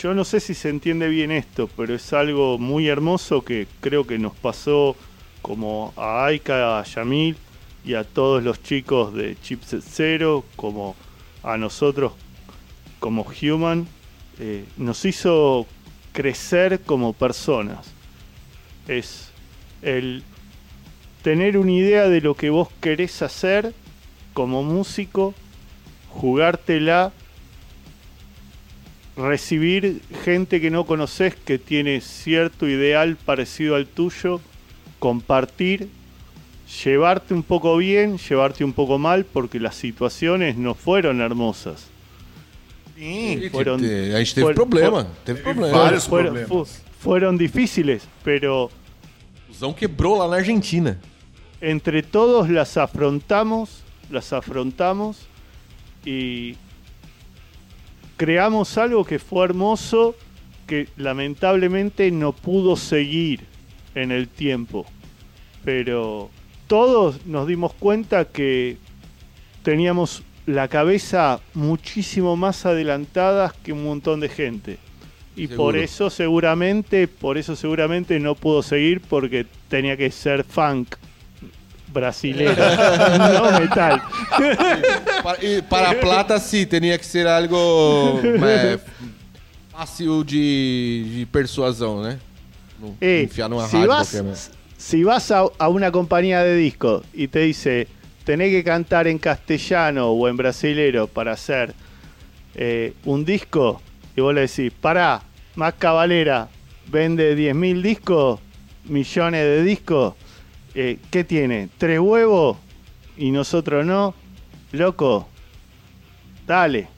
yo no sé si se entiende bien esto, pero es algo muy hermoso que creo que nos pasó como a Aika, a Yamil y a todos los chicos de Chipset Zero, como a nosotros como Human, eh, nos hizo crecer como personas. Es el tener una idea de lo que vos querés hacer como músico, jugártela recibir gente que no conoces que tiene cierto ideal parecido al tuyo, compartir, llevarte un poco bien, llevarte un poco mal, porque las situaciones no fueron hermosas. Sim. Fueron- a gente teve fueron- problema. Teve problema. vários Fueron, problemas. fueron difíciles, pero O Zão quebrou lá na Argentina. entre todos las afrontamos, las afrontamos y creamos algo que fue hermoso, que lamentablemente no pudo seguir en el tiempo. Pero todos nos dimos cuenta que teníamos la cabeza muchísimo más adelantada que un montón de gente. Y por eso seguramente, por eso seguramente no pudo seguir porque tenía que ser funk brasileiro, [LAUGHS] no metal. Para, para Plata, sim, teria que ser algo é, [LAUGHS] fácil de, de persuasão, né? Não Eh, enfiar numa si rádio vas, qualquer. né? si vas a, a una compañía de disco y te dice, tenés que cantar en castellano o en brasilero para hacer eh, un disco, y vos le decís, pará, más cabalera, vende 10.000 discos, millones de discos, eh, ¿qué tiene? ¿Tres huevos? Y nosotros no, loco, dale.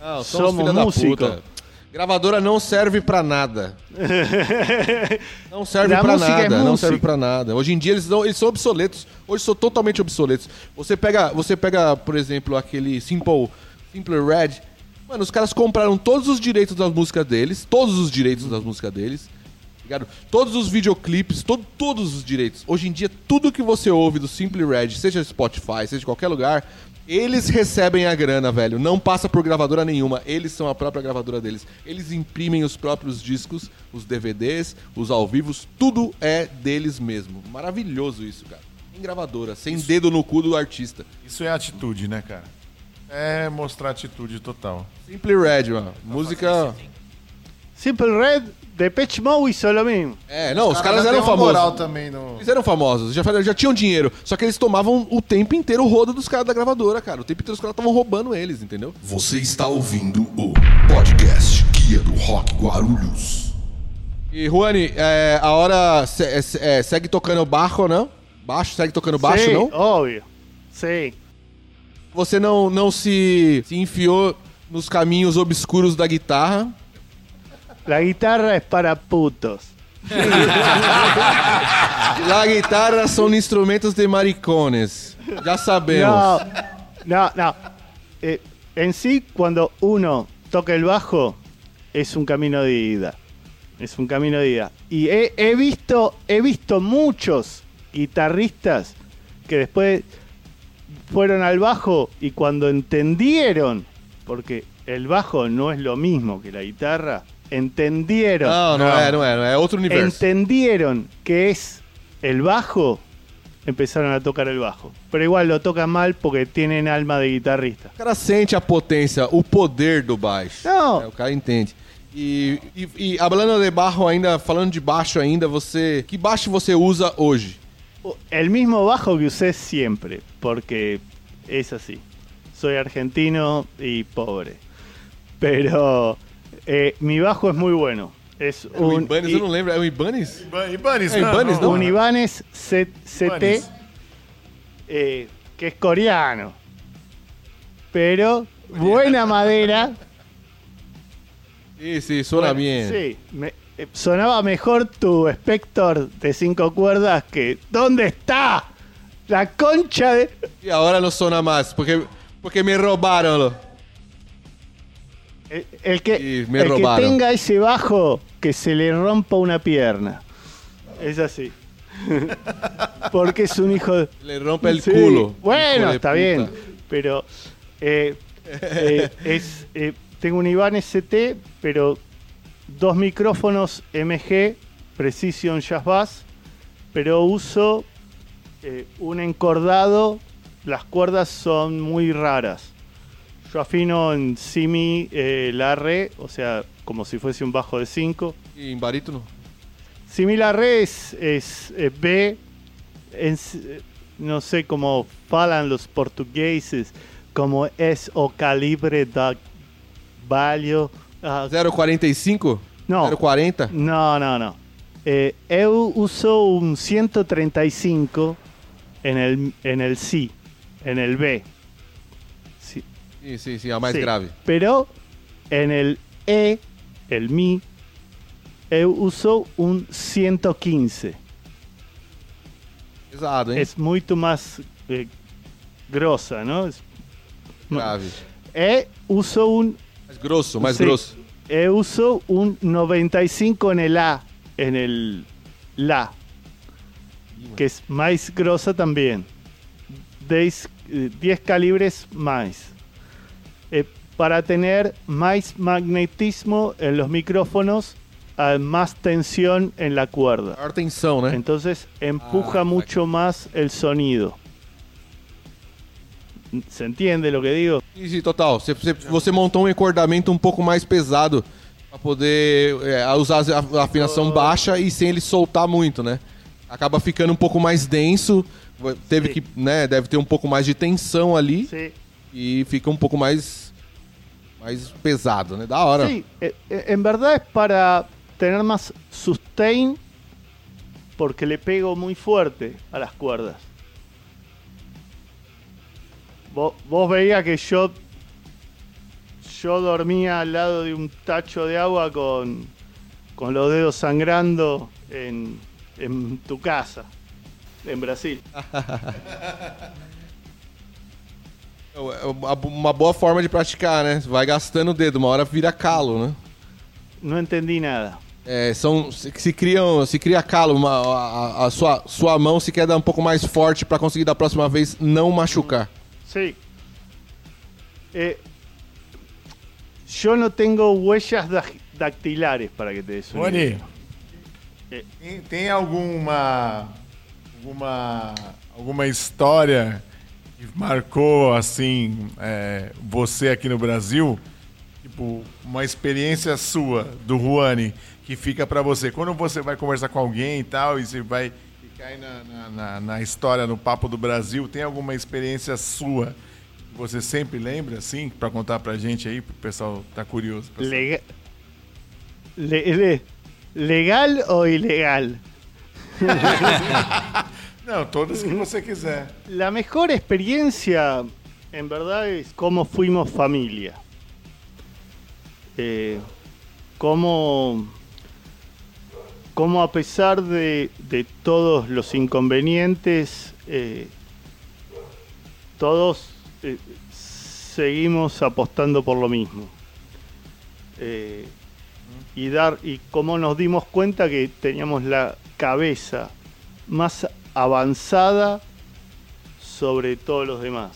Não, Somos filha da músico. puta. Gravadora não serve pra nada. [LAUGHS] Não serve é nada, não serve pra nada. Hoje em dia eles, não, eles são obsoletos. Hoje são totalmente obsoletos. Você pega, você pega, por exemplo, aquele Simple, Simple Red. Mano, os caras compraram todos os direitos das músicas deles, todos os direitos das músicas deles. Ligado? Todos os videoclipes, to- todos os direitos. Hoje em dia, tudo que você ouve do Simple Red, seja Spotify, seja de qualquer lugar, eles recebem a grana, velho. Não passa por gravadora nenhuma. Eles são a própria gravadora deles. Eles imprimem os próprios discos, os DVDs, os ao vivos, tudo é deles mesmo. Maravilhoso isso, cara. Em gravadora, sem dedo no cu do artista. Isso é atitude, né, cara? É mostrar atitude total. Simple Red, mano. Música. Simple Red, Depeche Mode hizo lo mismo. É, não, os, Os caras já eram famosos. moral também no... Eles eram famosos, já, já tinham dinheiro. Só que eles tomavam o tempo inteiro o rodo dos caras da gravadora, cara. O tempo inteiro os caras estavam roubando eles, entendeu? Você está ouvindo o podcast Guia do Rock Guarulhos. E, Juani, é, a hora se- é, é, segue tocando baixo, não? Baixo, segue tocando baixo, sí, não? obvio. Sí. Você não, não se, se enfiou nos caminhos obscuros da guitarra. La guitarra es para putos. La guitarra são instrumentos de maricones. Já sabemos. No, no, no. Eh, en sí, cuando uno toca el bajo, es un camino de ida. Es un camino de ida. Y he, he visto, he visto muchos guitarristas que después fueron al bajo y cuando entendieron, porque el bajo no es lo mismo que la guitarra, entendieron. É, não é. É outro universo. entendieron que es el bajo, empezaron a tocar el bajo. Pero igual lo tocan mal porque tienen alma de guitarrista. O cara sente a potência, o poder do baixo. Não. É, o cara entende. E, e, e hablando de baixo ainda, falando de baixo ainda, você. Que baixo você usa hoje? El mismo bajo que usé siempre, porque es así. Soy argentino y pobre. Pero eh, mi bajo es muy bueno. Es un, Ibanez, i- eu não lembro. É o Ibanez? Iban- Ibanez, É, Ibanez, não? un Ibanez C- CT Ibanez. eh, que es coreano. Pero buena madera. Sí, sí, suena Bueno, bien. Sí, me- eh, sonaba mejor tu Spector de cinco cuerdas que ¿Dónde está? La concha de... E agora não suena mais, porque, porque me roubaram. El, el que, Sí, me el que robaron. tenga ese bajo, que se le rompa una pierna. Es así. [LAUGHS] Porque es un hijo de... Le rompe el Sí, culo. Bueno, está puta. bien. Pero eh, eh, [LAUGHS] es, eh, tengo un Ibanez ST, pero dos micrófonos MG Precision Jazz Bass, pero uso eh, un encordado. Las cuerdas son muy raras. Yo afino en simi eh, la re, o sea, como si fuese un bajo de 5. E em barítono? Simi la re es, es, eh, B, en eh, no sé cómo falan los portugueses, como es o calibre da valio. ah, 0,45? Não. 0,40? no, no, no. Eh, eu uso un 135 en el, en el Si, en el B. Sí, sí, sí, además sí. es grave. Pero en el E, el Mi, eh, usó un 115. Pesado, hein? Es muito mais eh, eh grossa, não? Grave. E usou um. Mais grosso, mais sí, grosso. E usou um 95 en el A, en el La, que é mais grossa também. 10, eh, calibres mais. Eh, para tener más magnetismo en los micrófonos, a más tensión en la cuerda. Maior tensão, né? Entonces empuja Ah, mucho más el sonido. ¿Se entiende lo que digo? Sim, sim, total. Você, você, você montou um encordamento um pouco mais pesado pra poder é, usar a, afinação baixa e sem ele soltar muito, né? Acaba ficando um pouco mais denso, teve Sim. que, né, deve ter um pouco mais de tensão ali Sí. e fica um pouco mais mais pesado, né? Da hora. Sí, eh, eh, en verdad es para tener más sustain porque le pego muy fuerte a las cuerdas. Vos, vos veías que yo yo dormía al lado de un tacho de agua con, con los dedos sangrando en, en tu casa, en Brasil. [LAUGHS] É uma- uma boa forma de praticar, né? Vai gastando o dedo, uma hora vira calo, né? No entendí nada. É, são, se, se criam, se cria calo, uma, a, a sua, sua mão se quer dar um pouco mais forte pra conseguir da próxima vez não machucar. Sí. Eh, yo no tengo huellas dactilares para que te des É. tem, tem alguma, alguma, alguma história que marcou assim é, você aqui no Brasil? Tipo, uma experiência sua do Juani que fica pra você. Quando você vai conversar com alguém e tal, e você vai cai na, na, na- na história, no papo do Brasil, tem alguma experiência sua que você sempre lembra, assim, pra contar pra gente aí, pro pessoal tá curioso? pra saber? Lega- le- le- ¿Legal o ilegal? [LAUGHS] Não, todas que você quiser. La mejor experiencia, en verdad, es cómo fuimos familia. Eh, cómo, cómo a pesar de, de todos los inconvenientes, eh, todos eh, seguimos apostando por lo mismo. Y dar y cómo nos dimos cuenta que teníamos la cabeza más avanzada sobre todos los demás.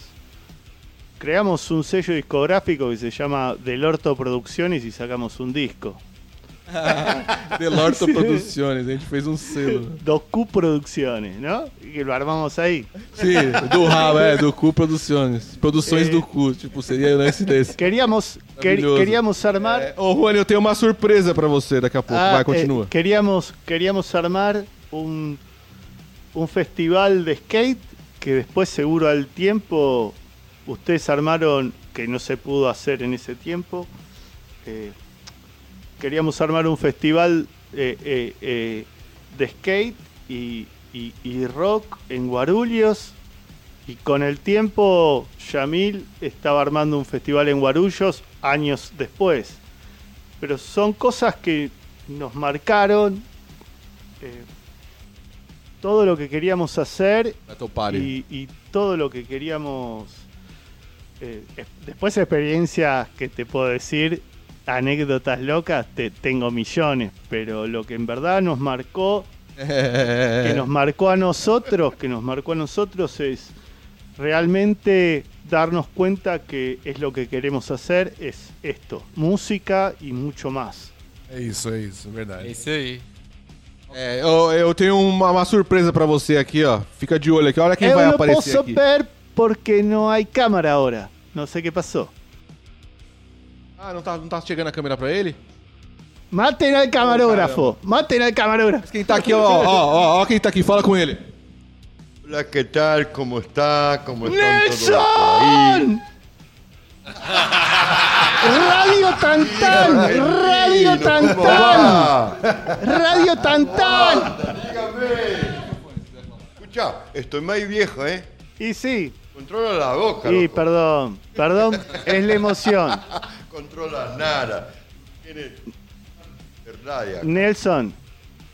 Creamos un sello discográfico que se llama Del Orto Producciones y sacamos un disco. [LAUGHS] Delorto Produções, a gente fez um selo. Docu Producciones, ¿no? Y que lo armamos ahí. Sim, do rabo, é, do cu Produções. Produções É. do cu, tipo, seria o lance desse. Queríamos, quer- queríamos armar. É, Ô, Juan, eu tenho uma surpresa pra você daqui a pouco. Ah, Vai, eh, continua. queríamos, queríamos armar un, un festival de skate que después seguro al tiempo ustedes armaron, que no se pudo hacer en ese tiempo. Eh, queríamos armar un festival eh, eh, de skate y, y- rock en Guarulhos. Y con el tiempo, Yamil estaba armando un festival en Guarulhos años después pero son cosas que nos marcaron todo lo que queríamos hacer y, y todo lo que queríamos eh, es- después experiencias que te puedo decir anécdotas locas te, tengo millones pero lo que en verdad nos marcó [LAUGHS] que nos marcó a nosotros, que nos marcó a nosotros es realmente darnos cuenta que es lo que queremos hacer, es esto, música y mucho más. É isso, é isso, é É aí. Eu, eu tenho uma, uma surpresa pra você aqui, ó. Fica de olho aqui. Olha quem Eu vai no aparecer puedo aqui. ver porque no hay cámara ahora. No sé qué pasó. Ah, não tá, não tá chegando a câmera pra ele? Maten al camarógrafo, maten al camarógrafo. Mas quem tá aqui, ó, ó, ó, ó quem tá aqui, fala com ele. Hola, ¿qué tal? ¿Cómo está? ¿Cómo están todos por ahí? [LAUGHS] Radio Tantán, Radio ¿Cómo Tantán? Radio Tantán. Escucha, estoy más viejo, ¿eh? Y sí, Controla la boca. y loco. perdón, perdón, es la emoción. [LAUGHS] Controla nada. Tiene. Nelson,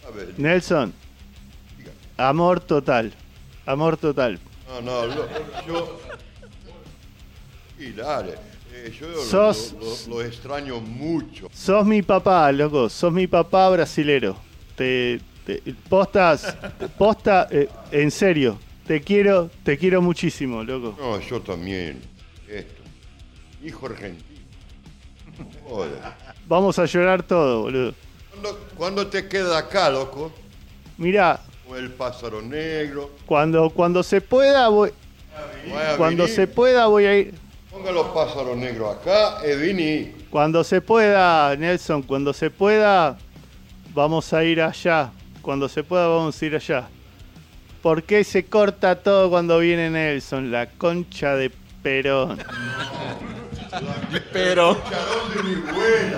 A ver, Nelson, amor total, amor total. no, no, yo... Y dale, eh, yo Sos- lo, lo- lo extraño mucho. Sos mi papá, loco, sos mi papá brasilero. Te, te- postas, posta, eh, en serio, te quiero, te quiero muchísimo, loco. No, yo también. Esto. Hijo argentino. Joder. Vamos a llorar todo, boludo. ¿Cuándo, cuándo te queda acá, loco? Mirá, Con el pájaro negro. cuando, cuando se pueda voy, a cuando venir. se pueda voy a ir. Ponga los pájaros negros acá e vini. Cuando se pueda, Nelson, cuando se pueda, vamos a ir allá. Cuando se pueda, vamos a ir allá. ¿Por qué se corta todo cuando viene Nelson? La concha de Perón. Pero.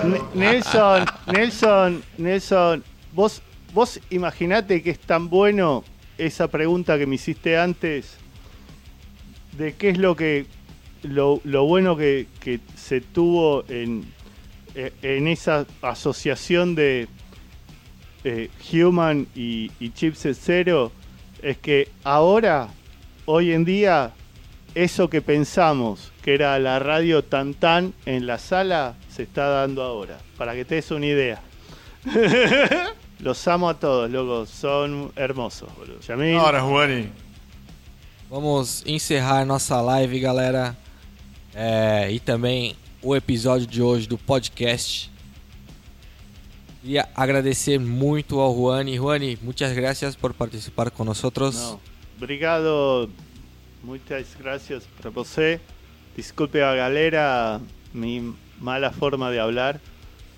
Ne- Nelson, Nelson, Nelson, vos, vos imaginate que es tan bueno esa pregunta que me hiciste antes de qué es lo que lo, lo bueno que, que se tuvo en, eh, en esa asociación de eh, Human y, y Chipset Zero es que ahora, hoy en día, eso que pensamos que era la radio tan tan en la sala se está dando ahora. Para que te des una idea. [LAUGHS] Los amo a todos, loco. Son hermosos, boludo. Yamil, Ora, Juani. Vamos encerrar nossa live, galera. É, e também o episódio de hoje do podcast. Queria agradecer muito ao Juani. Juani, muitas gracias por participar com nós. Obrigado, muchas gracias para você. Desculpe a galera mi mala forma de hablar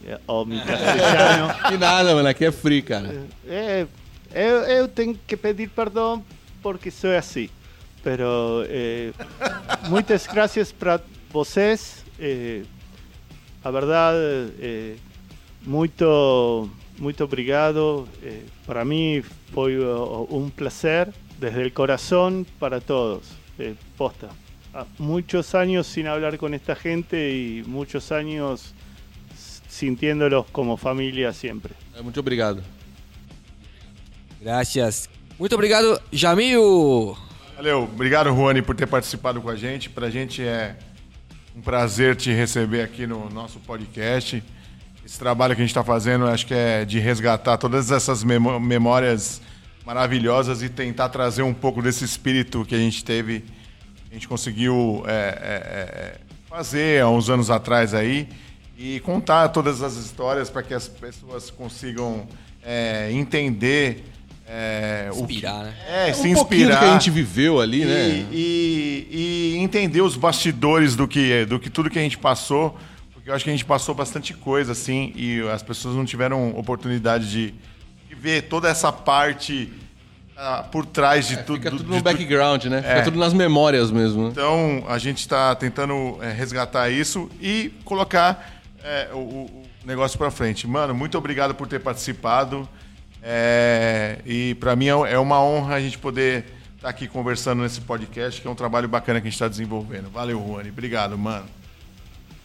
eh, o mi [LAUGHS] castellano. Que nada, mano. Aqui é free, cara. É, eu, eu tenho que pedir perdão porque sou assim. Pero eh, muitas gracias para vocês. Eh, a verdade, eh, muito, muito obrigado. Eh, para mim foi uh, um prazer desde el corazón para todos. Eh, posta. Ah, Muchos años sin hablar con esta gente y muchos años s- sintiéndolos como familia siempre. É, Muito obrigado. Gracias. Muito obrigado, Jamil. Valeu, obrigado, Juani, por ter participado com a gente. Pra gente é um prazer te receber aqui no nosso podcast. Esse trabalho que a gente está fazendo, acho que é de resgatar todas essas memó- memórias maravilhosas e tentar trazer um pouco desse espírito que a gente teve, a gente conseguiu é, é, é, fazer há uns anos atrás aí e contar todas as histórias para que as pessoas consigam é, entender é, o que- Inspirar, né? É, se um pouquinho do inspirar que a gente viveu ali, e, né? e- e entender os bastidores do que, do que tudo que a gente passou, porque eu acho que a gente passou bastante coisa, assim, e as pessoas não tiveram oportunidade de, de ver toda essa parte ah, por trás de tudo. Fica tudo no tu- background, né? Fica É. tudo nas memórias mesmo. né? Então, a gente está tentando é, resgatar isso e colocar é, o, o- o negócio para frente. Mano, muito obrigado por ter participado. É, e para mim é é uma honra a gente poder estar aqui conversando nesse podcast, que é um trabalho bacana que a gente está desenvolvendo. Valeu, Juani. Obrigado, mano.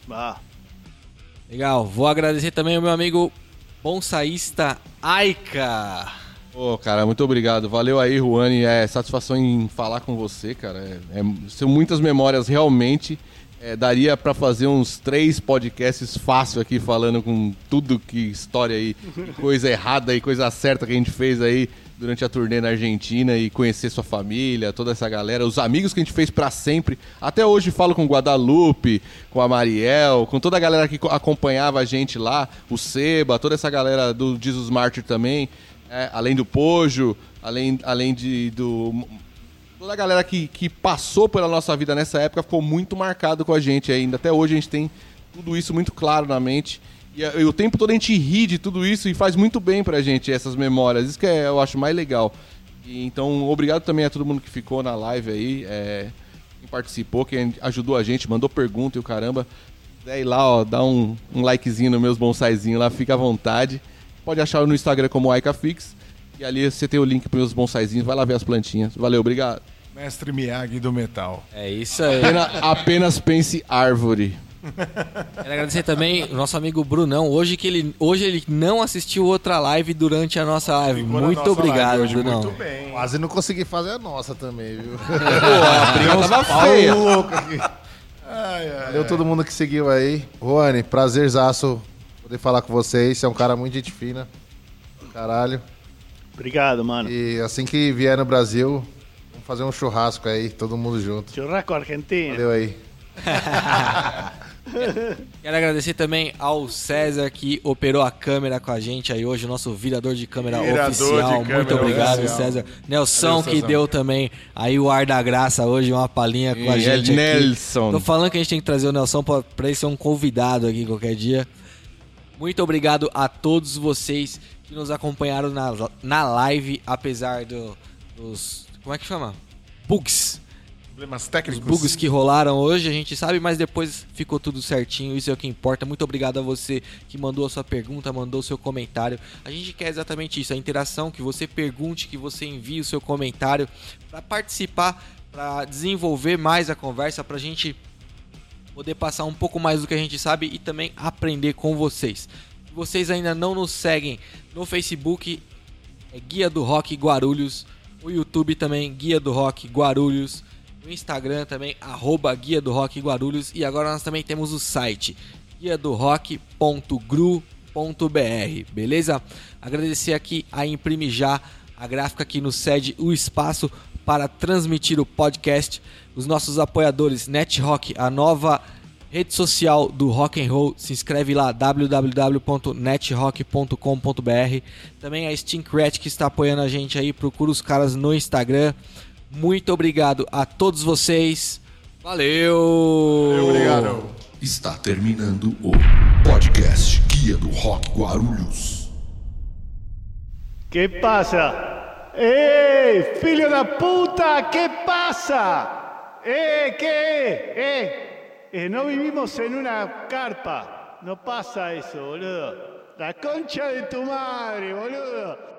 Va. Legal. Vou agradecer também ao meu amigo bonsaísta Aika. Pô, cara, muito obrigado. Valeu aí, Juani. É satisfação em falar com você, cara. É, é- são muitas memórias realmente. É, daria pra fazer uns três podcasts fácil aqui falando com tudo que história aí, coisa errada e coisa certa que a gente fez aí durante a turnê na Argentina e conhecer sua família, toda essa galera, os amigos que a gente fez pra sempre. Até hoje falo com Guadalupe, com a Mariel, com toda a galera que co- acompanhava a gente lá, o Seba, toda essa galera do Jesus Martyr também, é, além do Pojo, além, além de, do toda a galera que, que passou pela nossa vida nessa época ficou muito marcado com a gente ainda. Até hoje a gente tem tudo isso muito claro na mente. E, a- e o tempo todo a gente ri de tudo isso e faz muito bem pra gente essas memórias. Isso que é, eu acho mais legal. E, então, obrigado também a todo mundo que ficou na live aí, é, quem participou, quem ajudou a gente, mandou pergunta e o caramba. Ir lá, ó, dá um, um likezinho nos meus bonsaizinhos lá, fica à vontade. Pode achar no Instagram como AikaFix. E ali você tem o link para meus bonsaizinhos, vai lá ver as plantinhas. Valeu, obrigado. Mestre Miyagi do metal. É isso aí. Apena- apenas pense árvore. Quero agradecer também o nosso amigo Brunão. Hoje que ele, hoje ele não assistiu outra live durante a nossa live. Ficou Muito nossa obrigado, live hoje, Brunão. Muito bem. Quase não consegui fazer a nossa também, viu? [LAUGHS] A briga tava feia. louco aqui. Ai, ai, Valeu todo mundo que seguiu aí. Juane, prazerzaço poder falar com vocês. Você é um cara muito gente fina. Caralho. Obrigado, mano. E assim que vier no Brasil, vamos fazer um churrasco aí, todo mundo junto. Churrasco Argentina. Valeu aí. [LAUGHS] Quero agradecer também ao César que operou a câmera com a gente aí hoje, o nosso virador de câmera Virador de oficial. câmera Muito obrigado, oficial. César. Nelson Valeu, que deu também aí o ar da graça hoje, uma palhinha com a É, gente aqui. Nelson. Tô falando que a gente tem que trazer o Nelson pra, pra ele ser um convidado aqui qualquer dia. Muito obrigado a todos vocês que nos acompanharam na, na live, apesar do- dos. Como é que chama? Bugs. Problemas Os técnicos. bugs que rolaram hoje, a gente sabe, mas depois ficou tudo certinho, isso é o que importa. Muito obrigado a você que mandou a sua pergunta, mandou o seu comentário. A gente quer exatamente isso, a interação, que você pergunte, que você envie o seu comentário para participar, para desenvolver mais a conversa, pra gente poder passar um pouco mais do que a gente sabe e também aprender com vocês. Se vocês ainda não nos seguem no Facebook, é Guia do Rock Guarulhos, o YouTube também Guia do Rock Guarulhos, o Instagram também arroba Guia do Rock Guarulhos. E agora nós também temos o site guia do rock.gru.br, beleza? Agradecer aqui a Imprime Já, a gráfica que nos cede o espaço para transmitir o podcast, os nossos apoiadores NetRock, a nova rede social do rock and roll, se inscreve lá www.netrock.com.br. Também a Stinkrat que está apoiando a gente aí, procura os caras no Instagram. Muito obrigado a todos vocês. Valeu! Obrigado. Está terminando o podcast Guia do Rock Guarulhos. Que passa? Ei, filho da puta, que passa? Eh, que? Eh, eh, no vivimos en una carpa. No pasa eso, boludo. La concha de tu madre, boludo.